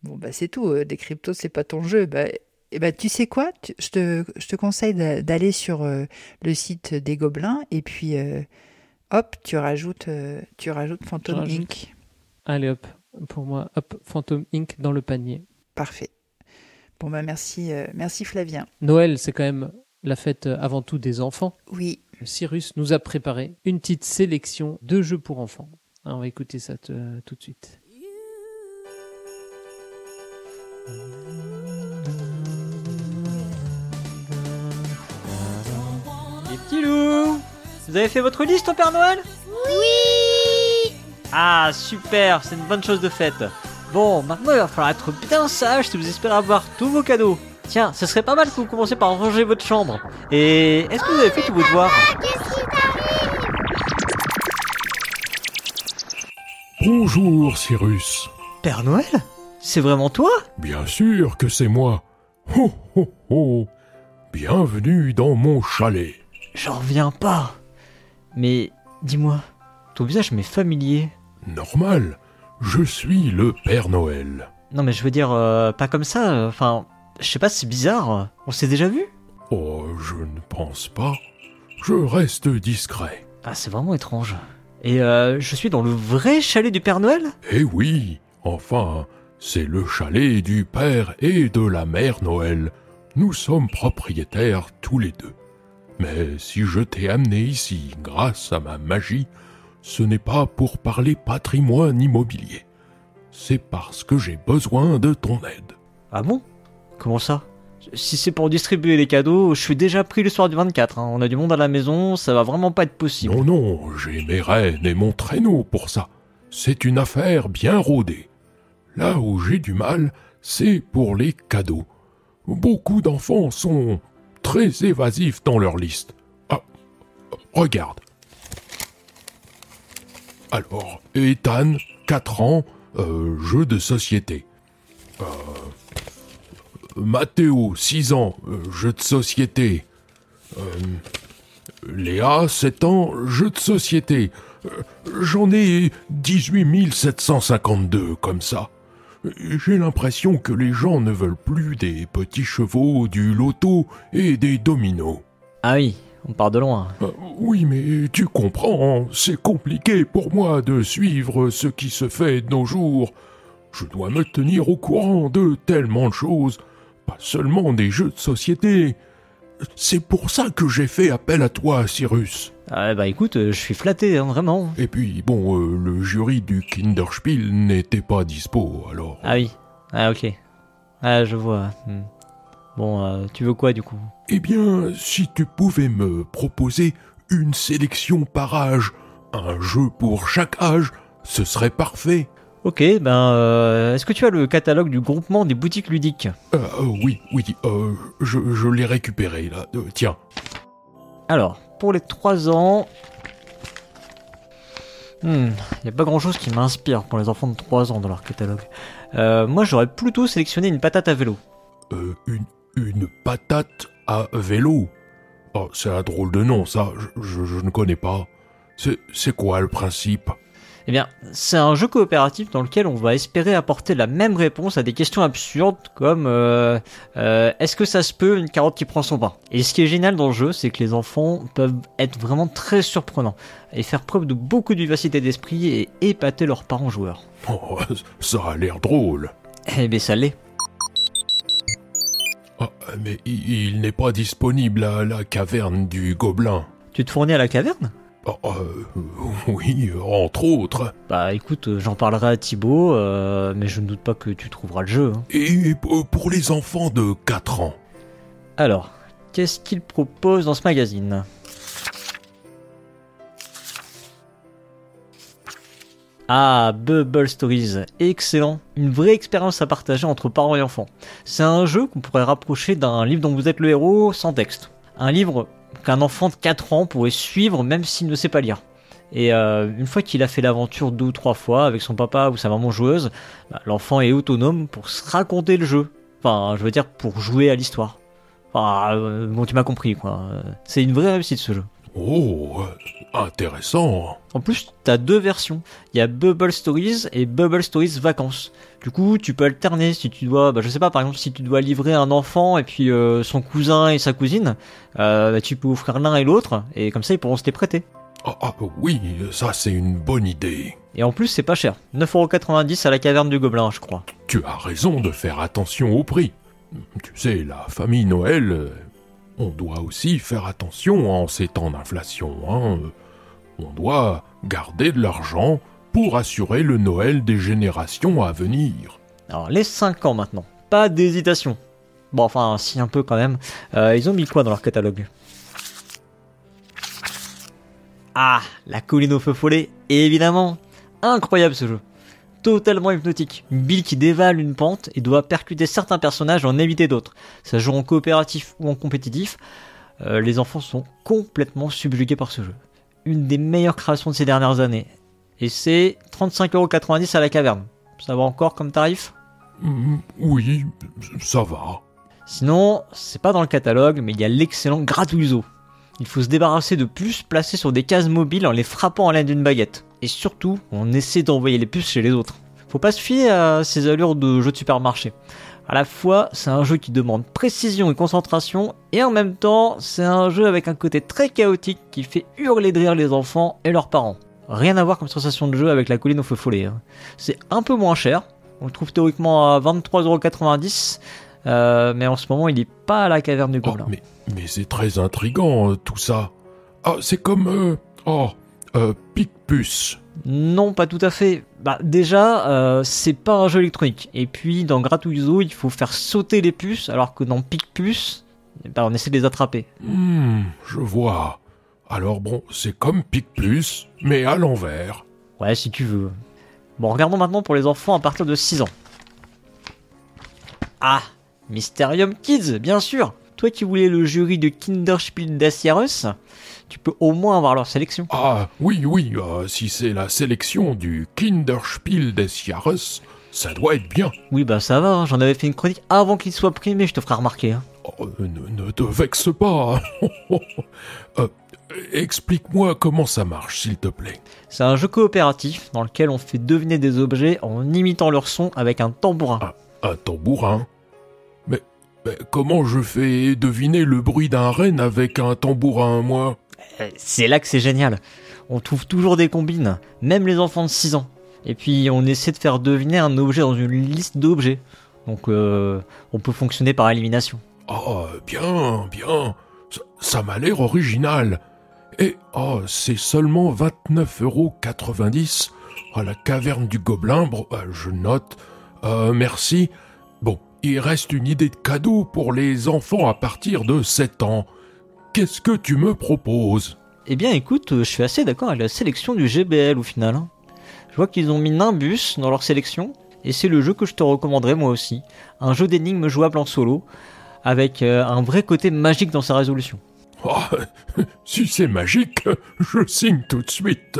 Bon, bah c'est tout. euh, Décrypto, c'est pas ton jeu. Bah, et bah, tu sais quoi? Tu- je, te, je te conseille d'a- d'aller sur euh, le site des Gobelins et puis euh, hop, tu rajoutes, euh, tu rajoutes Phantom rajoute. Inc. Allez hop, pour moi, hop, Phantom Inc. dans le panier. Parfait. Bon, bah merci, euh, merci Flavien. Noël, c'est quand même la fête euh, avant tout des enfants. Oui, Cyrus nous a préparé une petite sélection de jeux pour enfants. Alors, on va écouter ça tout de suite. Les petits loups Vous avez fait votre liste au Père Noël? Oui Ah, super, c'est une bonne chose de faite. Bon, maintenant il va falloir être bien sage si vous espérez avoir tous vos cadeaux. Tiens, ce serait pas mal que vous commenciez par ranger votre chambre. Et est-ce que vous avez fait tous vos devoirs Bonjour, Cyrus. Père Noël? C'est vraiment toi? Bien sûr que c'est moi. Ho ho ho. Bienvenue dans mon chalet. J'en reviens pas. Mais Dis-moi, ton visage m'est familier. Normal, je suis le Père Noël. Non mais je veux dire, euh, pas comme ça, euh, enfin, je sais pas, c'est bizarre. On s'est déjà vu? Oh, je ne pense pas. Je reste discret. Ah, c'est vraiment étrange. Et euh, je suis dans le vrai chalet du Père Noël? Eh oui, enfin, c'est le chalet du Père et de la Mère Noël. Nous sommes propriétaires tous les deux. Mais si je t'ai amené ici grâce à ma magie, ce n'est pas pour parler patrimoine immobilier. C'est parce que j'ai besoin de ton aide. Ah bon? Comment ça? Si c'est pour distribuer les cadeaux, je suis déjà pris le soir du 24. hein. On a du monde à la maison, ça va vraiment pas être possible. Non, non, j'ai mes rênes et mon traîneau pour ça. C'est une affaire bien rodée. Là où j'ai du mal, c'est pour les cadeaux. Beaucoup d'enfants sont très évasifs dans leur liste. Ah, regarde. Alors, Ethan, 4 ans, euh, jeu de société. Euh, Mathéo, 6 ans, euh, jeu de société. Euh, Léa, 7 ans, jeu de société. Euh, J'en ai 18 752 comme ça. J'ai l'impression que les gens ne veulent plus des petits chevaux, du loto et des dominos. Ah oui, on part de loin. Euh, oui, mais tu comprends, c'est compliqué pour moi de suivre ce qui se fait de nos jours. Je dois me tenir au courant de tellement de choses, pas seulement des jeux de société. C'est pour ça que j'ai fait appel à toi, Cyrus. Ah bah écoute, euh, je suis flatté, hein, vraiment. Et puis, bon, euh, le jury du Kinderspiel n'était pas dispo, alors... Ah oui, ah ok. Ah je vois. Hmm. Bon, euh, tu veux quoi du coup? Eh bien, si tu pouvais me proposer une sélection par âge, un jeu pour chaque âge, ce serait parfait. Ok, ben euh, est-ce que tu as le catalogue du groupement des boutiques ludiques? Euh, euh, oui, oui, euh, je, je l'ai récupéré, là. Tiens. Alors, pour les 3 ans... Hmm, y a pas grand chose qui m'inspire pour les enfants de 3 ans dans leur catalogue. Euh, moi j'aurais plutôt sélectionné une patate à vélo. Euh, une, une patate à vélo. Oh, c'est un drôle de nom, ça. Je, ne connais pas. C'est, quoi le principe? Eh bien, c'est un jeu coopératif dans lequel on va espérer apporter la même réponse à des questions absurdes comme euh, euh, est-ce que ça se peut une carotte qui prend son pain? Et ce qui est génial dans le jeu, c'est que les enfants peuvent être vraiment très surprenants et faire preuve de beaucoup de vivacité d'esprit et épater leurs parents joueurs. Oh, [LAUGHS] ça a l'air drôle. Eh bien, ça l'est. Ah, mais il, il n'est pas disponible à la caverne du Gobelin. Tu te fournis à la caverne? Oh, euh, oui, entre autres. Bah écoute, euh, j'en parlerai à Thibaut, euh, mais je ne doute pas que tu trouveras le jeu. hein. Et pour pour les enfants de 4 ans? Alors, qu'est-ce qu'il propose dans ce magazine? Ah, Bubble Stories, excellent. Une vraie expérience à partager entre parents et enfants. C'est un jeu qu'on pourrait rapprocher d'un livre dont vous êtes le héros sans texte. Un livre qu'un enfant de 4 ans pourrait suivre même s'il ne sait pas lire. Et euh, une fois qu'il a fait l'aventure deux ou trois fois avec son papa ou sa maman joueuse, bah, l'enfant est autonome pour se raconter le jeu. Enfin, je veux dire pour jouer à l'histoire. Enfin, euh, bon, tu m'as compris, quoi. C'est une vraie réussite, ce jeu. Oh, euh, intéressant. En plus, t'as deux versions. Il y a Bubble Stories et Bubble Stories Vacances. Du coup, tu peux alterner si tu dois, bah, je sais pas, par exemple, si tu dois livrer un enfant et puis euh, son cousin et sa cousine, euh, bah, tu peux offrir l'un et l'autre, et comme ça, ils pourront se les prêter. Ah, ah, oui, ça c'est une bonne idée. Et en plus, c'est pas cher. 9,90€ à la caverne du Gobelin, je crois. Tu as raison de faire attention au prix. Tu sais, la famille Noël, on doit aussi faire attention en ces temps d'inflation. Hein. On doit garder de l'argent pour assurer le Noël des générations à venir. Alors, les 5 ans maintenant. Pas d'hésitation. Bon, enfin, si un peu quand même. Euh, ils ont mis quoi dans leur catalogue? Ah, la colline au feu follet, évidemment. Incroyable ce jeu. Totalement hypnotique. Une bille qui dévale une pente et doit percuter certains personnages et en éviter d'autres. Ça joue en coopératif ou en compétitif. Euh, les enfants sont complètement subjugués par ce jeu. Une des meilleures créations de ces dernières années. Et c'est 35,90€ à la caverne. Ça va encore comme tarif? Mm, Oui, ça va. Sinon, c'est pas dans le catalogue, mais il y a l'excellent Gratuizo. Il faut se débarrasser de puces placées sur des cases mobiles en les frappant à l'aide d'une baguette. Et surtout, on essaie d'envoyer les puces chez les autres. Faut pas se fier à ces allures de jeu de supermarché. À la fois, c'est un jeu qui demande précision et concentration, et en même temps, c'est un jeu avec un côté très chaotique qui fait hurler de rire les enfants et leurs parents. Rien à voir comme sensation de jeu avec la colline au feu follet. hein. C'est un peu moins cher, on le trouve théoriquement à 23,90€, euh, mais en ce moment il est pas à la caverne du Oh, Gobelin. mais mais c'est très intrigant, euh, tout ça. Ah, c'est comme... euh, oh, euh, Picpus. Non, pas tout à fait. Bah déjà, euh, c'est pas un jeu électronique. Et puis dans Gratuizo, il faut faire sauter les puces, alors que dans Picpus, ben, on essaie de les attraper. Hmm, je vois. Alors bon, c'est comme Picpus, mais à l'envers. Ouais, si tu veux. Bon, regardons maintenant pour les enfants à partir de 6 ans. Ah, Mysterium Kids, bien sûr. Toi qui voulais le jury de Kinderspiel des Jahres, tu peux au moins avoir leur sélection. Ah, oui, oui, euh, si c'est la sélection du Kinderspiel des Jahres, ça doit être bien. Oui, bah ça va, hein, j'en avais fait une chronique avant qu'il soit primé, je te ferai remarquer. hein. Oh, ne, ne te vexe pas. [LAUGHS] Euh, Explique-moi comment ça marche, s'il te plaît. C'est un jeu coopératif dans lequel on fait deviner des objets en imitant leur son avec un tambourin. Un tambourin mais, mais comment je fais deviner le bruit d'un renne avec un tambourin, moi? Euh, C'est là que c'est génial. On trouve toujours des combines, même les enfants de 6 ans. Et puis on essaie de faire deviner un objet dans une liste d'objets. Donc euh, on peut fonctionner par élimination. Ah, bien, bien. Ça, ça m'a l'air original. Et, oh, c'est seulement 29,90€ à la caverne du Gobelin. Bon, euh, je note. Euh, merci. Il reste une idée de cadeau pour les enfants à partir de 7 ans. Qu'est-ce que tu me proposes? Eh bien écoute, euh, je suis assez d'accord avec la sélection du GBL au final. hein. Je vois qu'ils ont mis Nimbus dans leur sélection, et c'est le jeu que je te recommanderais moi aussi. Un jeu d'énigmes jouable en solo, avec euh, un vrai côté magique dans sa résolution. Ah, [LAUGHS] Si c'est magique, je signe tout de suite.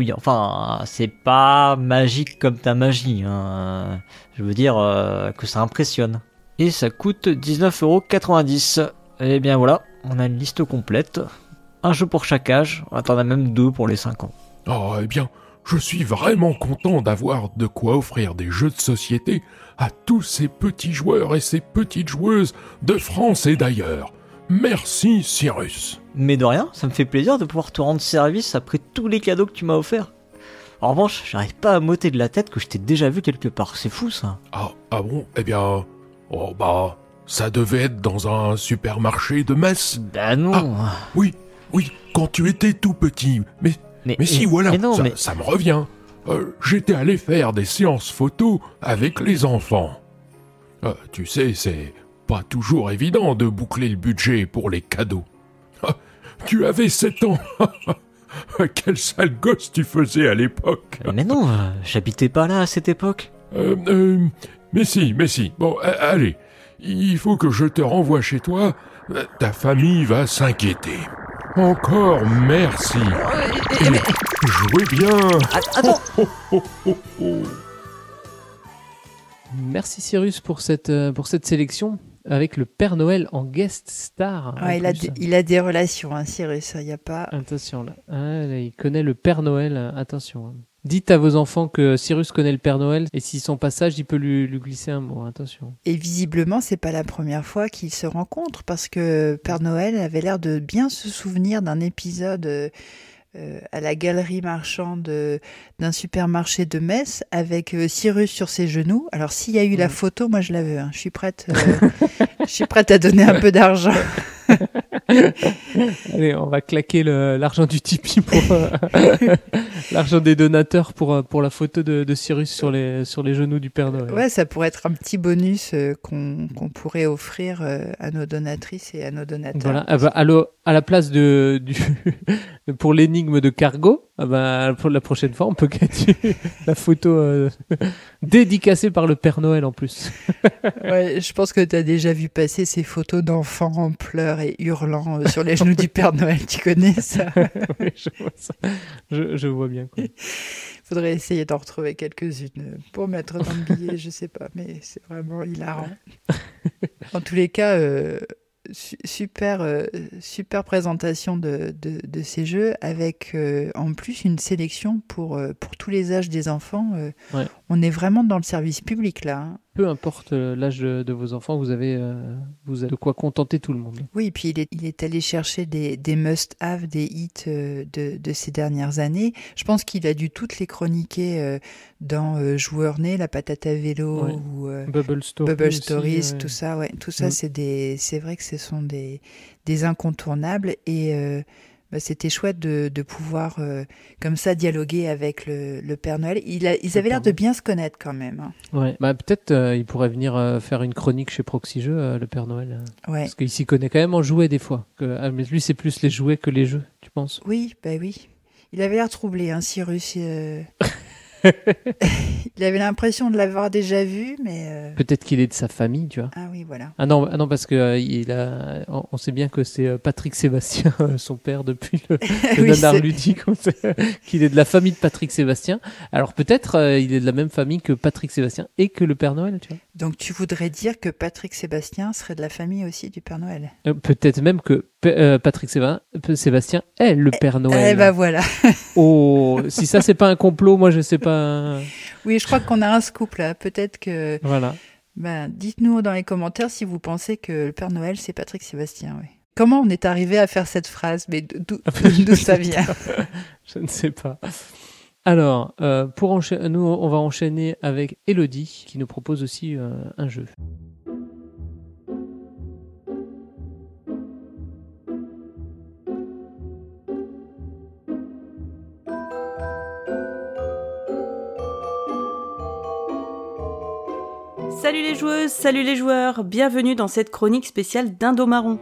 Oui, enfin, c'est pas magique comme ta magie. hein. Je veux dire euh, que ça impressionne. Et ça coûte 19,90€. Et bien voilà, on a une liste complète. Un jeu pour chaque âge. T'en as même deux pour les 5 ans. Oh, eh bien, je suis vraiment content d'avoir de quoi offrir des jeux de société à tous ces petits joueurs et ces petites joueuses de France et d'ailleurs. Merci, Cyrus. Mais de rien, ça me fait plaisir de pouvoir te rendre service après tous les cadeaux que tu m'as offerts. En revanche, j'arrive pas à m'ôter de la tête que je t'ai déjà vu quelque part. C'est fou ça. Ah, ah bon? Eh bien, oh bah, ça devait être dans un supermarché de Metz. Bah non. Oui, oui, quand tu étais tout petit. Mais, mais, mais si, mais- voilà, mais non, ça, me revient. Euh, J'étais allé faire des séances photos avec les enfants. Euh, tu sais, c'est pas toujours évident de boucler le budget pour les cadeaux. Ah, tu avais 7 ans. [LAUGHS] Quel sale gosse tu faisais à l'époque. Mais non, euh, j'habitais pas là à cette époque. Euh, euh, mais si, mais si. Bon, allez, il faut que je te renvoie chez toi. Euh, Ta famille va s'inquiéter. Encore merci. Et jouez bien. Attends. Oh, oh, oh, oh. Merci Cyrus pour cette, euh, pour cette sélection avec le Père Noël en guest star. en il, a des, il a des relations, hein, Cyrus. Il n'y a pas. Attention là. Ah, là, il connaît le Père Noël. euh, Attention. hein. Dites à vos enfants que Cyrus connaît le Père Noël et si son passage, il peut lui, lui glisser un mot. Attention. Et visiblement, c'est pas la première fois qu'ils se rencontrent parce que Père Noël avait l'air de bien se souvenir d'un épisode euh, à la galerie marchande euh, d'un supermarché de Metz avec euh, Cyrus sur ses genoux. Alors, s'il y a eu la photo, moi je la veux. hein. Je suis prête. euh, [LAUGHS] je suis prête à donner un peu d'argent. [LAUGHS] [LAUGHS] Allez, on va claquer l'argent du Tipeee pour euh, [LAUGHS] l'argent des donateurs pour, euh, pour la photo de, de Cyrus sur les, sur les genoux du Père Noël. Ouais, ça pourrait être un petit bonus euh, qu'on qu'on pourrait offrir euh, à nos donatrices et à nos donateurs. Voilà, ah bah, à, à la place de, du, [LAUGHS] pour l'énigme de Cargo, ah bah, pour la prochaine fois, on peut [LAUGHS] gagner la photo euh, [LAUGHS] dédicacée par le Père Noël en plus. [LAUGHS] Ouais, je pense que tu as déjà vu passer ces photos d'enfants en pleurs et hurlant euh, sur les genoux du Père Noël. Tu connais ça? Oui, je, vois ça. Je, je vois bien. Quoi. Faudrait essayer d'en retrouver quelques-unes pour mettre dans le billet, je sais pas, mais c'est vraiment hilarant. En tous les cas, euh, super, euh, super présentation de, de, de ces jeux avec euh, en plus une sélection pour, euh, pour tous les âges des enfants. euh. Ouais. On est vraiment dans le service public là. hein. Peu importe euh, l'âge de, de vos enfants, vous avez, euh, vous avez de quoi contenter tout le monde. Oui, et puis il est, il est allé chercher des, des must-have, des hits euh, de, de ces dernières années. Je pense qu'il a dû toutes les chroniquer dans Joueur né, La patate à vélo Ouais. ou Bubble Stories. Bubble aussi, Stories, ouais. tout ça. Ouais, tout ça, Mm. c'est des, c'est vrai que ce sont des, des incontournables et bah, c'était chouette de, de pouvoir euh, comme ça dialoguer avec le, le Père Noël. Il a, ils avaient l'air de bien se connaître quand même. hein. Ouais. Bah, peut-être euh, il pourrait venir euh, faire une chronique chez Proxy Jeux, euh, le Père Noël. Ouais. Parce qu'il s'y connaît quand même en jouets des fois. Que, ah, mais lui, c'est plus les jouets que les jeux, tu penses? Oui, bah oui. Il avait l'air troublé, hein, Cyrus. [LAUGHS] [LAUGHS] il avait l'impression de l'avoir déjà vu, mais. euh, Peut-être qu'il est de sa famille, tu vois. Ah oui, voilà. Ah non, ah non parce que euh, il a, on, sait bien que c'est euh, Patrick Sébastien, [LAUGHS] son père depuis le, [LAUGHS] le Oui, nanar ludique, qu'il est de la famille de Patrick Sébastien. Alors peut-être euh, il est de la même famille que Patrick Sébastien et que le Père Noël, tu vois. Donc tu voudrais dire que Patrick Sébastien serait de la famille aussi du Père Noël? Euh, peut-être même que euh, Patrick Séba- Sébastien est le Père Noël. Eh ben voilà. [LAUGHS] Oh, si ça c'est pas un complot, moi je sais pas. Oui, je crois qu'on a un scoop là. Peut-être que. Voilà. Ben, dites-nous dans les commentaires si vous pensez que le Père Noël c'est Patrick Sébastien. Oui. Comment on est arrivé à faire cette phrase? Mais d'où d'où ça vient? [LAUGHS] Je ne sais pas. Alors, euh, pour nous, on va enchaîner avec Elodie, qui nous propose aussi euh, un jeu. Salut les joueuses, salut les joueurs, bienvenue dans cette chronique spéciale d'Indomaron.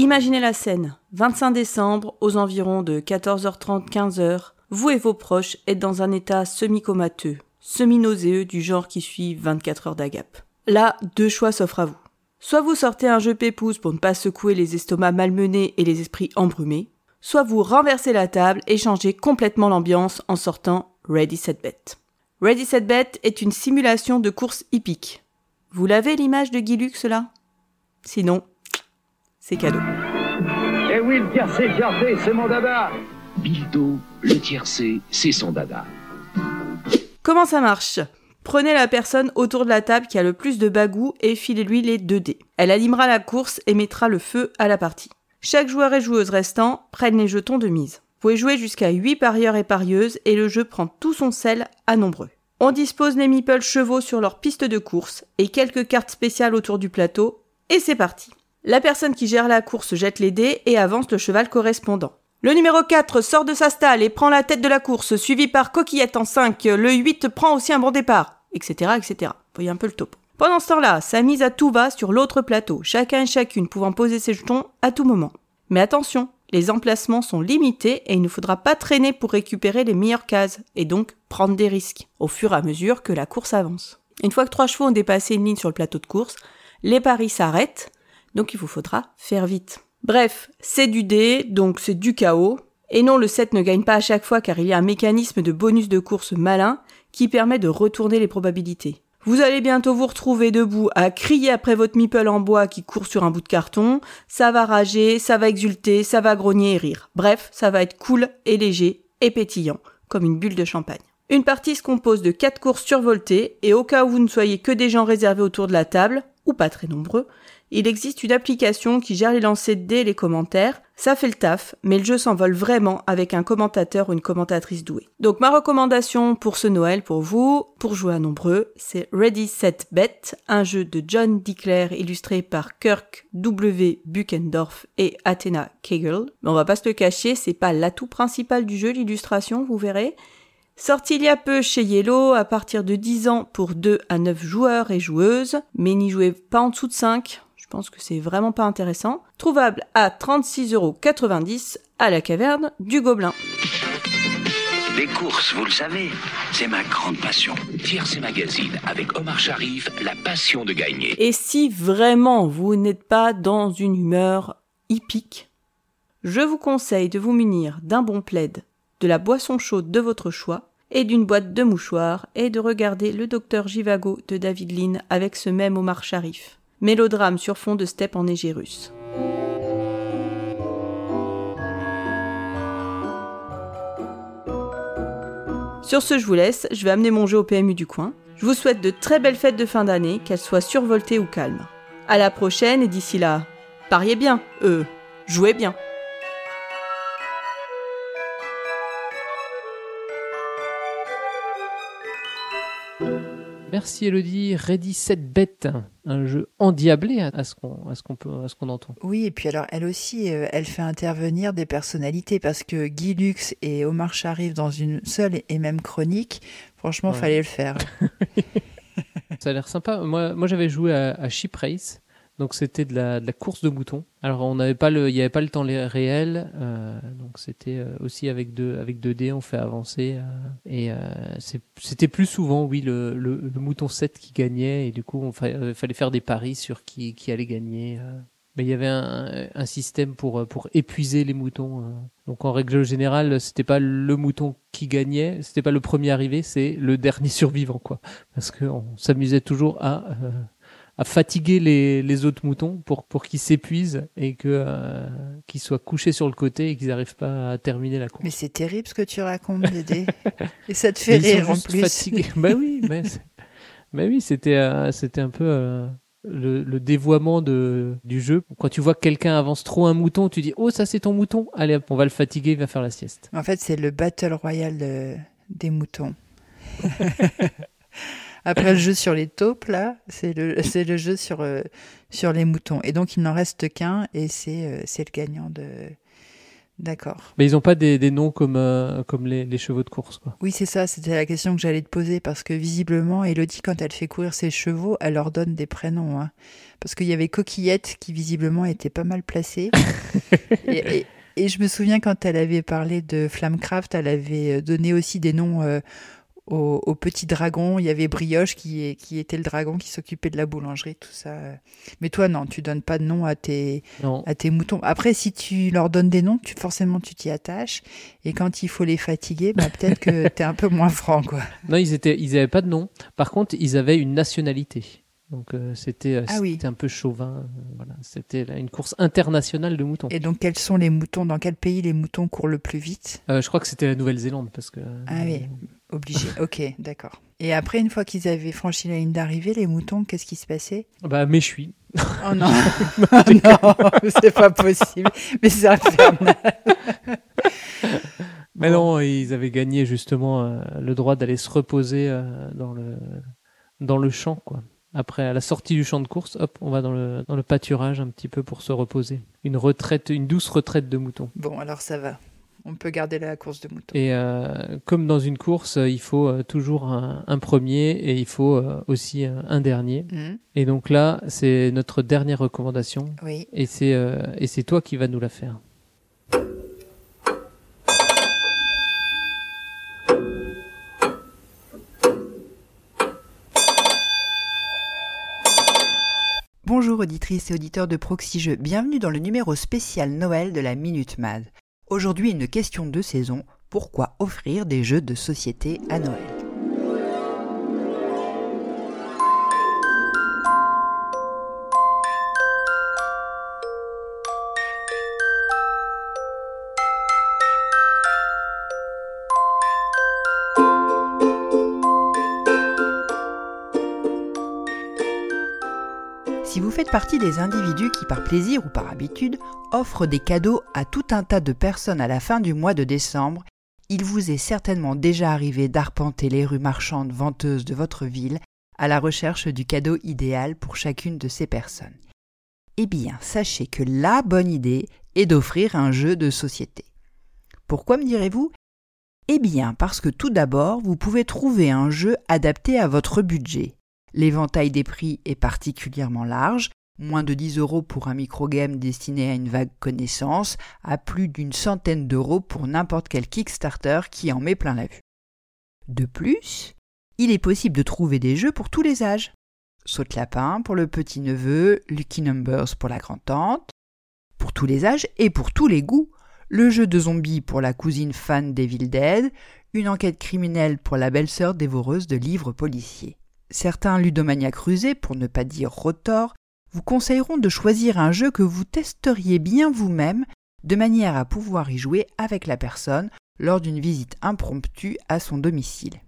Imaginez la scène, 25 décembre, aux environs de 14h30, 15h, vous et vos proches êtes dans un état semi-comateux, semi-nauséeux du genre qui suit 24 heures d'agape. Là, deux choix s'offrent à vous. Soit vous sortez un jeu pépouze pour ne pas secouer les estomacs malmenés et les esprits embrumés, soit vous renversez la table et changez complètement l'ambiance en sortant Ready Set Bet. Ready Set Bet est une simulation de course hippique. Vous l'avez l'image de Guy Lux là Sinon, c'est cadeau. Eh oui, le tiercé, le tiercé, c'est mon dada Bildo, le tiercé, c'est son dada. Comment ça marche? Prenez la personne autour de la table qui a le plus de bagou et filez-lui les 2 dés. Elle animera la course et mettra le feu à la partie. Chaque joueur et joueuse restant prennent les jetons de mise. Vous pouvez jouer jusqu'à 8 parieurs et parieuses et le jeu prend tout son sel à nombreux. On dispose les meeples chevaux sur leur piste de course et quelques cartes spéciales autour du plateau et c'est parti. La personne qui gère la course jette les dés et avance le cheval correspondant. Le numéro 4 sort de sa stalle et prend la tête de la course, suivi par Coquillette en 5. Le 8 prend aussi un bon départ, etc., etc. Voyez un peu le topo. Pendant ce temps-là, sa mise à tout va sur l'autre plateau, chacun et chacune pouvant poser ses jetons à tout moment. Mais attention, les emplacements sont limités et il ne faudra pas traîner pour récupérer les meilleures cases, et donc prendre des risques, au fur et à mesure que la course avance. Une fois que trois chevaux ont dépassé une ligne sur le plateau de course, les paris s'arrêtent, donc il vous faudra faire vite. Bref, c'est du dé, donc c'est du chaos. Et non, le 7 ne gagne pas à chaque fois car il y a un mécanisme de bonus de course malin qui permet de retourner les probabilités. Vous allez bientôt vous retrouver debout à crier après votre meeple en bois qui court sur un bout de carton. Ça va rager, ça va exulter, ça va grogner et rire. Bref, ça va être cool et léger et pétillant, comme une bulle de champagne. Une partie se compose de 4 courses survoltées et au cas où vous ne soyez que des gens réservés autour de la table, ou pas très nombreux, il existe une application qui gère les lancers de dés et les commentaires. Ça fait le taf, mais le jeu s'envole vraiment avec un commentateur ou une commentatrice douée. Donc ma recommandation pour ce Noël pour vous, pour jouer à nombreux, c'est Ready Set Bet, un jeu de John Dickler illustré par Kirk W. Buckendorf et Athena Kegel. Mais on va pas se le cacher, c'est pas l'atout principal du jeu, l'illustration, vous verrez. Sorti il y a peu chez Yellow à partir de 10 ans pour 2 à 9 joueurs et joueuses, mais n'y jouez pas en dessous de 5, je pense que c'est vraiment pas intéressant. Trouvable à 36,90€ à la caverne du Gobelin. Les courses, vous le savez, c'est ma grande passion. Tiercé Magazine avec Omar Sharif, la passion de gagner. Et si vraiment vous n'êtes pas dans une humeur hippique, je vous conseille de vous munir d'un bon plaid, de la boisson chaude de votre choix et d'une boîte de mouchoirs et de regarder le docteur Givago de David Lean avec ce même Omar Sharif. Mélodrame sur fond de steppe enneigée russe. Sur ce, je vous laisse, je vais amener mon jeu au PMU du coin. Je vous souhaite de très belles fêtes de fin d'année, qu'elles soient survoltées ou calmes. À la prochaine et d'ici là, pariez bien, euh, jouez bien. Merci Elodie. Ready Set Bet, un jeu endiablé à ce qu'on à ce qu'on peut à ce qu'on entend. Oui, et puis alors elle aussi, euh, elle fait intervenir des personnalités parce que Guy Lux et Omar Sharif dans une seule et même chronique, franchement, Ouais. fallait le faire. [LAUGHS] Ça a l'air sympa. Moi, moi j'avais joué à, à Ship Race. Donc c'était de la, de la course de moutons. Alors on n'avait pas le, il n'y avait pas le temps réel. euh, donc c'était euh, aussi avec deux, avec deux dés, on fait avancer. euh, et euh, c'était plus souvent, oui, le, le, le mouton 7 qui gagnait. Et du coup, on fa- euh, fallait faire des paris sur qui, qui allait gagner. euh. Mais il y avait un, un système pour, pour épuiser les moutons. Donc en règle générale, c'était pas le mouton qui gagnait, c'était pas le premier arrivé, c'est le dernier [LAUGHS] survivant, quoi. Parce qu'on s'amusait toujours à, à fatiguer les, les autres moutons pour, pour qu'ils s'épuisent et que, euh, qu'ils soient couchés sur le côté et qu'ils n'arrivent pas à terminer la course. Mais c'est terrible ce que tu racontes, Dédé. [LAUGHS] et ça te fait Mais ils sont rire en juste plus. fatigués. [LAUGHS] bah oui, mais, oui, c'était euh, c'était un peu euh, le, le dévoiement de, du jeu. Quand tu vois que quelqu'un avance trop un mouton, tu dis oh ça c'est ton mouton, allez hop, on va le fatiguer, il va faire la sieste. En fait, c'est le Battle Royale de- des moutons. [LAUGHS] Après le jeu sur les taupes, là, c'est le, [LAUGHS] c'est le jeu sur, euh, sur les moutons. Et donc, il n'en reste qu'un, et c'est euh, c'est le gagnant de... D'accord. Mais ils n'ont pas des, des noms comme, euh, comme les, les chevaux de course. Quoi. Oui, c'est ça, c'était la question que j'allais te poser, parce que visiblement, Elodie, quand elle fait courir ses chevaux, elle leur donne des prénoms. hein. Parce qu'il y avait Coquillette, qui visiblement était pas mal placée. [LAUGHS] et, et- et je me souviens quand elle avait parlé de Flamcraft, elle avait euh, donné aussi des noms aux petits dragons. Il y avait Brioche qui, est- qui était le dragon qui s'occupait de la boulangerie, tout ça. Mais toi, non, tu donnes pas de nom à tes, Non. à tes moutons. Après, si tu leur donnes des noms, tu, forcément, tu t'y attaches. Et quand il faut les fatiguer, bah, peut-être que t'es un peu moins franc, quoi. Non, ils étaient, ils avaient pas de nom. Par contre, ils avaient une nationalité. Donc euh, c'était, euh, Ah oui. c'était un peu chauvin. euh, voilà, c'était une course internationale de moutons. Et donc, quels sont les moutons? Dans quel pays les moutons courent le plus vite? Euh, je crois que c'était la Nouvelle-Zélande parce que. Ah oui, obligé. [LAUGHS] ok, d'accord. Et après, une fois qu'ils avaient franchi la ligne d'arrivée, les moutons, qu'est-ce qui se passait? Bah, mais je suis. Oh non, [LAUGHS] non, [LAUGHS] c'est pas possible. Mais c'est infernal. Mais non, ils avaient gagné justement euh, le droit d'aller se reposer euh, dans le dans le champ, quoi. Après, à la sortie du champ de course, hop, on va dans le dans le pâturage un petit peu pour se reposer. Une retraite, une douce retraite de moutons. Bon, alors ça va. On peut garder la course de moutons. Et euh, comme dans une course, euh, il faut euh, toujours un, un premier et il faut aussi un dernier. Mhm. Et donc là, c'est notre dernière recommandation. Oui. Et c'est euh, et c'est toi qui vas nous la faire. Bonjour auditrices et auditeurs de Proxy Jeux, bienvenue dans le numéro spécial Noël de la Minute Mad. Aujourd'hui une question de saison, pourquoi offrir des jeux de société à Noël? Faites partie des individus qui, par plaisir ou par habitude, offrent des cadeaux à tout un tas de personnes à la fin du mois de décembre, il vous est certainement déjà arrivé d'arpenter les rues marchandes venteuses de votre ville à la recherche du cadeau idéal pour chacune de ces personnes. Eh bien, sachez que la bonne idée est d'offrir un jeu de société. Pourquoi me direz-vous? Eh bien, parce que tout d'abord, vous pouvez trouver un jeu adapté à votre budget. L'éventail des prix est particulièrement large, moins de 10 euros pour un microgame destiné à une vague connaissance, à plus d'une centaine d'euros pour n'importe quel Kickstarter qui en met plein la vue. De plus, il est possible de trouver des jeux pour tous les âges. Saute lapin pour le petit neveu, Lucky Numbers pour la grand-tante, pour tous les âges et pour tous les goûts. Le jeu de zombies pour la cousine fan d'Evil Dead, une enquête criminelle pour la belle-sœur dévoreuse de livres policiers. Certains ludomaniaques rusés, pour ne pas dire rotors, vous conseilleront de choisir un jeu que vous testeriez bien vous-même, de manière à pouvoir y jouer avec la personne lors d'une visite impromptue à son domicile.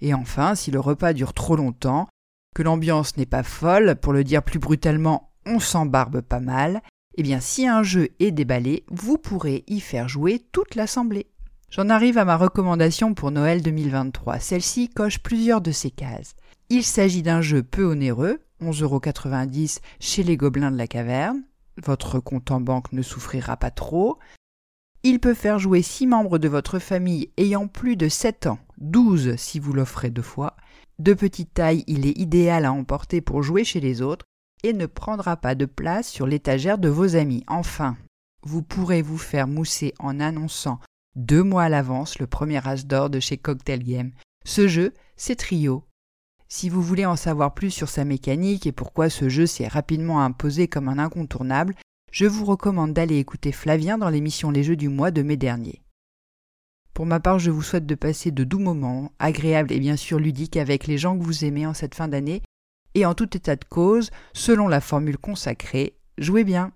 Et enfin, si le repas dure trop longtemps, que l'ambiance n'est pas folle, pour le dire plus brutalement, on s'embarbe pas mal, eh bien si un jeu est déballé, vous pourrez y faire jouer toute l'assemblée. J'en arrive à ma recommandation pour Noël 2023. Celle-ci coche plusieurs de ces cases. Il s'agit d'un jeu peu onéreux, 11,90€ chez les Gobelins de la Caverne. Votre compte en banque ne souffrira pas trop. Il peut faire jouer 6 membres de votre famille ayant plus de 7 ans, 12 si vous l'offrez deux fois. De petite taille, il est idéal à emporter pour jouer chez les autres et ne prendra pas de place sur l'étagère de vos amis. Enfin, vous pourrez vous faire mousser en annonçant deux mois à l'avance le premier as d'or de chez Cocktail Game. Ce jeu, c'est Trio. Si vous voulez en savoir plus sur sa mécanique et pourquoi ce jeu s'est rapidement imposé comme un incontournable, je vous recommande d'aller écouter Flavien dans l'émission Les Jeux du mois de mai dernier. Pour ma part, je vous souhaite de passer de doux moments, agréables et bien sûr ludiques avec les gens que vous aimez en cette fin d'année, et en tout état de cause, selon la formule consacrée, jouez bien.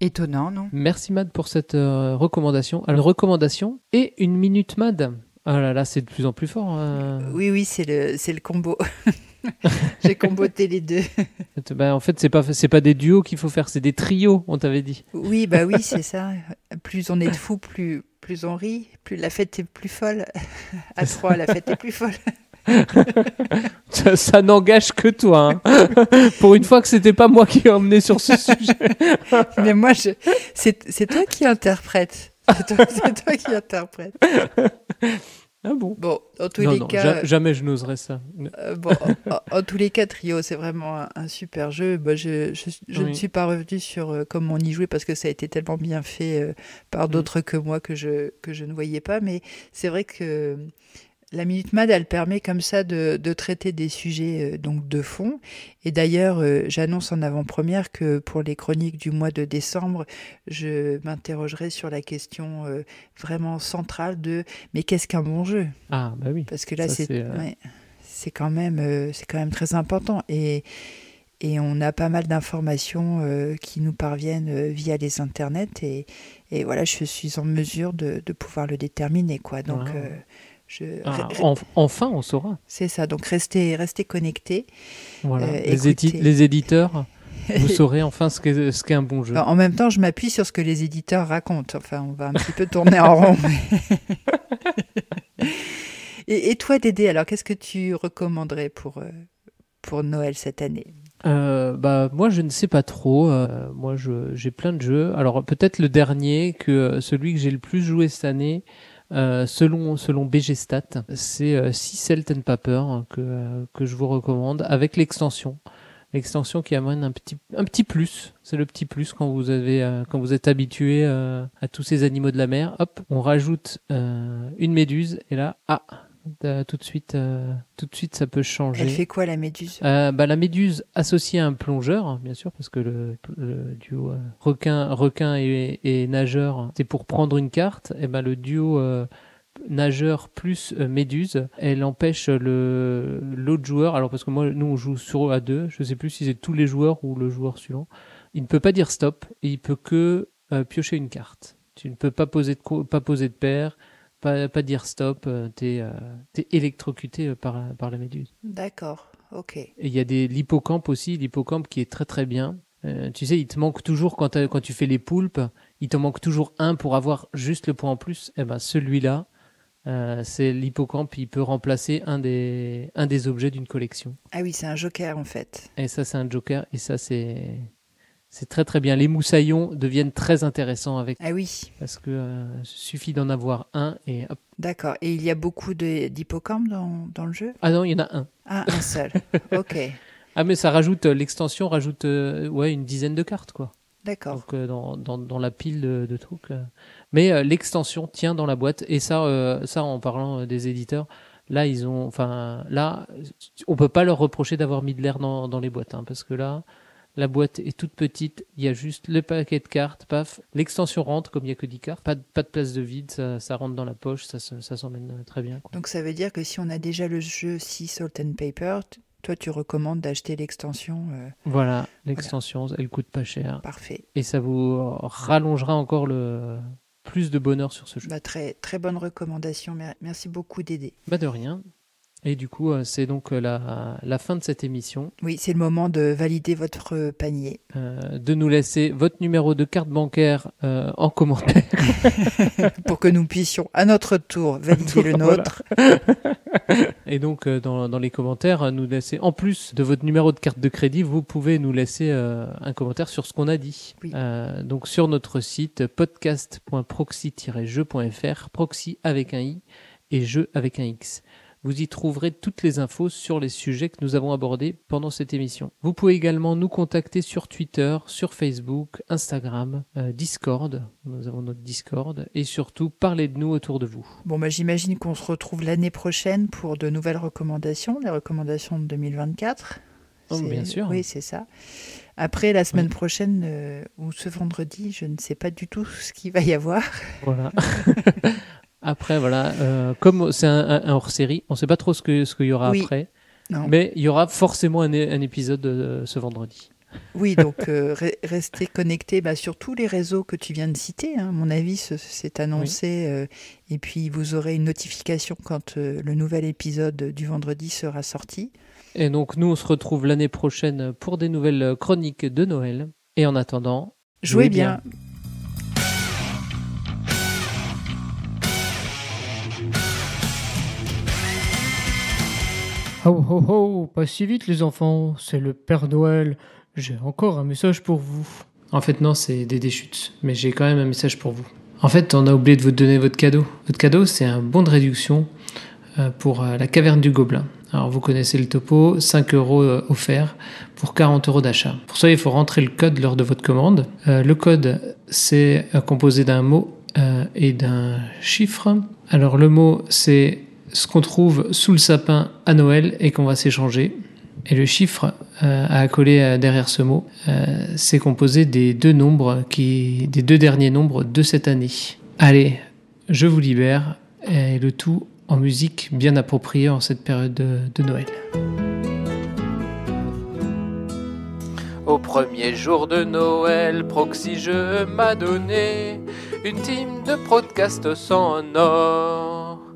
Étonnant, non? Merci Mad pour cette euh, recommandation. Alors, recommandation et une minute Mad. Ah là là, c'est de plus en plus fort. hein. Oui, oui, c'est le, c'est le combo. [LAUGHS] J'ai comboté les deux. [LAUGHS] Bah, en fait, c'est pas c'est pas des duos qu'il faut faire, c'est des trios, on t'avait dit. Oui, bah oui, [LAUGHS] c'est ça. Plus on est de fous, plus, plus on rit, plus la fête est plus folle. À trois, la fête est plus folle. [LAUGHS] ça ça n'engage que toi. hein. [LAUGHS] Pour une fois que c'était pas moi qui ai emmené sur ce sujet. [LAUGHS] Mais moi, je... c'est, c'est toi qui interprète. C'est toi, qui interprète. Ah bon? Bon, en tous Non, les non, cas. ja- jamais je n'oserais ça. Euh, bon, en, en tous les cas, Trio, c'est vraiment un, un super jeu. Bah, je je, je ne suis pas revenue sur euh, comment on y jouait parce que ça a été tellement bien fait euh, par Mm. d'autres que moi que je, que je ne voyais pas. Mais c'est vrai que la Minute Mad, elle permet comme ça de, de traiter des sujets euh, donc de fond. Et d'ailleurs, euh, j'annonce en avant-première que pour les chroniques du mois de décembre, je m'interrogerai sur la question euh, vraiment centrale de mais qu'est-ce qu'un bon jeu? Ah bah oui. Parce que là, c'est ouais, quand même c'est quand même très important et et on a pas mal d'informations euh, qui nous parviennent euh, via les internets et, et voilà, je suis en mesure de, de pouvoir le déterminer quoi. Donc Ah. euh, je Ah, enfin, on saura. c'est ça. Donc restez restez connectés. Voilà. Euh, les, édi- écoutez. les éditeurs, [LAUGHS] vous saurez enfin ce qu'est ce qu'est un bon jeu. Alors, en même temps, je m'appuie sur ce que les éditeurs racontent. Enfin, on va un petit peu tourner en rond. mais- [LAUGHS] et, et toi, Dédé, alors qu'est-ce que tu recommanderais pour, euh, pour Noël cette année? Euh, bah moi je ne sais pas trop. Euh, moi je j'ai plein de jeux. Alors peut-être le dernier que celui que j'ai le plus joué cette année. Euh, selon selon BG Stat, c'est euh, Sea Salt and Paper que euh, que je vous recommande avec l'extension. L'extension qui amène un petit un petit plus. C'est le petit plus quand vous avez euh, quand vous êtes habitué euh, à tous ces animaux de la mer. Hop, on rajoute euh, une méduse et là ah euh, tout de suite euh, tout de suite ça peut changer. Elle fait quoi, la méduse? Euh, bah, la méduse associée à un plongeur, hein, bien sûr, parce que le, le duo euh, requin, requin et, et nageur, c'est pour prendre une carte. Et ben le duo nageur plus méduse, elle empêche le l'autre joueur. Alors parce que moi, nous on joue sur à deux. Je sais plus si c'est tous les joueurs ou le joueur suivant. Il ne peut pas dire stop et il peut que piocher une carte. Tu ne peux pas poser de pas poser de paire. Pas, pas dire stop, euh, t'es euh, t'es électrocuté euh, par, par la méduse. D'accord, ok. Il y a des l'hippocampe aussi, l'hippocampe qui est très très bien. Euh, tu sais, il te manque toujours quand, tu fais les poulpes, il te manque toujours un pour avoir juste le point en plus. Et ben celui-là, euh, c'est l'hippocampe, il peut remplacer un des un des objets d'une collection. Ah oui, c'est un joker en fait. Et ça, c'est un joker. Et ça, c'est c'est très très bien. Les moussaillons deviennent très intéressants avec. Ah oui. Parce que euh, suffit d'en avoir un et hop. D'accord. Et il y a beaucoup d'hippocampes dans, dans le jeu? Ah non, il y en a un. Ah, un seul. [LAUGHS] ok. Ah mais ça rajoute euh, l'extension rajoute euh, ouais une dizaine de cartes quoi. D'accord. Donc euh, dans, dans, dans la pile de, de trucs. euh. Mais euh, l'extension tient dans la boîte et ça euh, ça en parlant des éditeurs, Là, ils ont, enfin, là, on peut pas leur reprocher d'avoir mis de l'air dans, dans les boîtes, hein, parce que là, la boîte est toute petite, il y a juste le paquet de cartes, paf, l'extension rentre comme il y a que 10 cartes, pas de, pas de place de vide, ça, ça rentre dans la poche, ça, se- ça s'emmène euh, très bien. quoi. Donc ça veut dire que si on a déjà le jeu Sea Salt and Paper, toi tu recommandes d'acheter l'extension. euh, Voilà, l'extension, elle coûte pas cher. Parfait. Et ça vous rallongera encore le plus de bonheur sur ce jeu. bah, très, très bonne recommandation. Mer- Merci beaucoup Dédé. Bah de rien. Et du coup, euh, c'est donc euh, la, la fin de cette émission. Oui, c'est le moment de valider votre panier. Euh, de nous laisser votre numéro de carte bancaire euh, en commentaire. [LAUGHS] pour que nous puissions à notre tour valider le Voilà. nôtre. [LAUGHS] Et donc, euh, dans, dans les commentaires, nous laisser, en plus de votre numéro de carte de crédit, vous pouvez nous laisser euh, un commentaire sur ce qu'on a dit. Euh, donc, sur notre site podcast.proxy-jeu.fr, proxy avec un i et jeu avec un x. Vous y trouverez toutes les infos sur les sujets que nous avons abordés pendant cette émission. Vous pouvez également nous contacter sur Twitter, sur Facebook, Instagram, euh, Discord. Nous avons notre Discord. Et surtout, parlez de nous autour de vous. Bon, bah, j'imagine qu'on se retrouve l'année prochaine pour de nouvelles recommandations, les recommandations de 2024. Oh, bien sûr. Oui, c'est ça. Après, la semaine prochaine euh, ou ce vendredi, je ne sais pas du tout ce qu'il va y avoir. Voilà. [LAUGHS] après, voilà, euh, comme c'est un, un- un hors-série, on ne sait pas trop ce que ce qu'il y aura Oui. après, Non. mais il y aura forcément un, é- un épisode euh, ce vendredi. Oui, donc euh, [LAUGHS] re- restez connectés bah, sur tous les réseaux que tu viens de citer. hein. À mon avis, ce- c'est annoncé. euh, et puis, vous aurez une notification quand euh, le nouvel épisode du vendredi sera sorti. Et donc nous, on se retrouve l'année prochaine pour des nouvelles chroniques de Noël. Et en attendant, Jouez bien. Oh oh oh, pas si vite les enfants, c'est le Père Noël. J'ai encore un message pour vous. En fait, non, c'est des déchutes, mais j'ai quand même un message pour vous. En fait, on a oublié de vous donner votre cadeau. Votre cadeau, c'est un bon de réduction euh, pour euh, la caverne du Gobelin. Alors, vous connaissez le topo, 5 euros euh, offerts pour 40 euros d'achat. Pour ça, il faut rentrer le code lors de votre commande. Le code, c'est composé d'un mot et d'un chiffre. Alors, le mot, c'est ce qu'on trouve sous le sapin à Noël et qu'on va s'échanger. Et le chiffre euh, à accoler euh, derrière ce mot, euh, c'est composé des deux nombres qui, des deux derniers nombres de cette année. Allez, je vous libère et le tout en musique bien appropriée en cette période de, Noël. Au premier jour de Noël, Proxy m'a donné une team de podcasts sonores.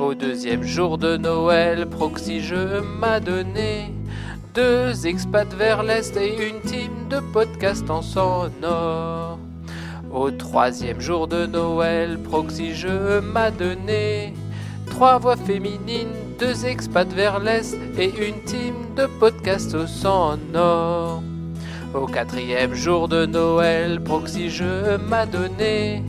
Au deuxième jour de Noël, Proxy Jeux m'a donné deux expats vers l'Est et une team de podcasts en sonore. Au troisième jour de Noël, Proxy Jeux m'a donné trois voix féminines, deux expats vers l'Est et une team de podcasts au sonore. Au quatrième jour de Noël, Proxy Jeux m'a donné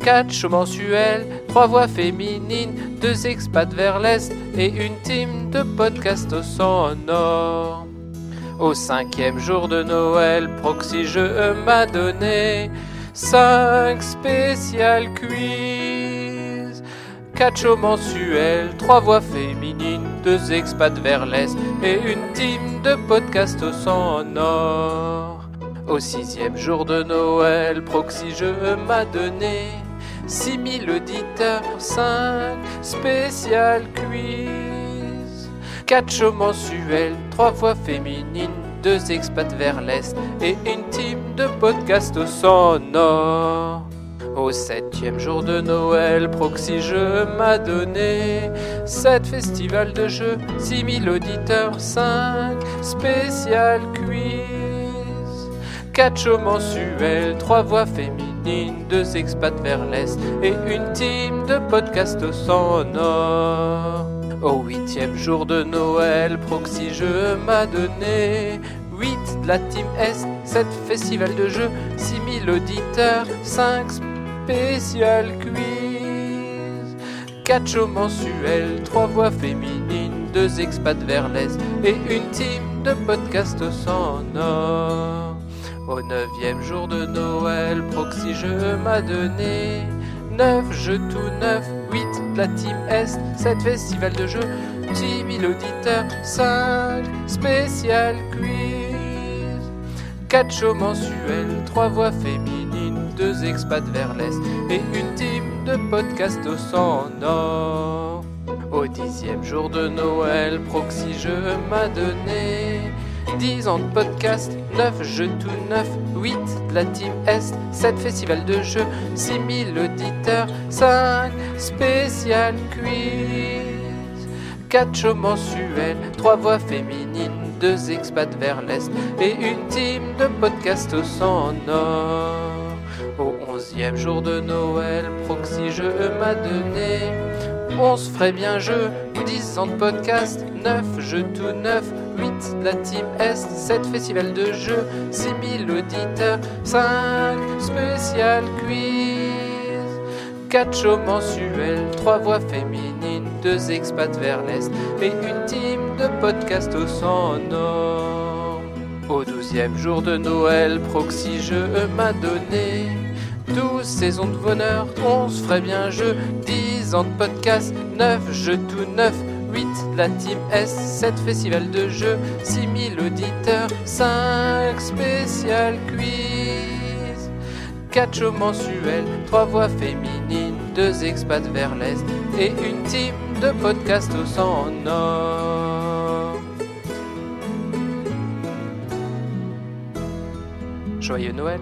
quatre shows mensuels, trois voix féminines, deux expats vers l'Est et une team de podcasts au sonore. Au cinquième jour de Noël, Proxy Jeux m'a donné cinq spéciales quiz. Quatre shows mensuels, trois voix féminines, deux expats vers l'Est et une team de podcasts au sonore. Au sixième jour de Noël, Proxy Jeux m'a donné 6000 auditeurs, 5 spécial quiz. 4 shows mensuels, 3 voix féminines, 2 expats vers l'Est et une team de podcasts au sonore. Au septième jour de Noël, Proxy Jeux m'a donné 7 festivals de jeux, 6000 auditeurs, 5 spécial quiz. 4 shows mensuels, 3 voix féminines, 2 expats vers l'Est et une team de podcasts au sonore. Au huitième jour de Noël, Proxy Jeux m'a donné 8 de la team Est, 7 festivals de jeux, 6000 auditeurs, 5 spécial quiz. 4 shows mensuels, 3 voix féminines, 2 expats vers l'Est et une team de podcasts au sonore. Au neuvième jour de Noël, Proxy Jeux m'a donné. 9 jeux tout neuf, 8 de la team Est, 7 festival de jeux, 10 000 auditeurs, 5 spécial quiz, 4 shows mensuels, 3 voix féminines, 2 expats vers l'Est et une team de podcast au sang en or. Au dixième jour de Noël, Proxy Jeux m'a donné 10 ans de podcast, 9 jeux tout neufs, 8 de la team Est, 7 festivals de jeux, 6000 auditeurs, 5 spécial quiz, 4 shows mensuels, 3 voix féminines, 2 expats vers l'Est et une team de podcast au or. Au onzième jour de Noël, Proxy Jeux m'a donné 11 ferait bien jeu, 10 ans de podcast, 9 jeux tout neufs, 8 de la team Est, 7 festivals de jeux, 6000 auditeurs, 5 spécial quiz, 4 shows mensuels, 3 voix féminines, 2 expats vers l'Est et une team de podcast au sang en or. Au douzième jour de Noël, Proxy Jeux m'a donné 12 saisons de bonheur, 11 ferait bien jeu, 10 ans de podcast, 9 jeux tout neufs, 8 la team S, 7 festivals de jeux, 6000 auditeurs, 5 spécial quiz, 4 shows mensuels, 3 voix féminines, 2 expats vers l'Est et une team de podcast au sang en or. Joyeux Noël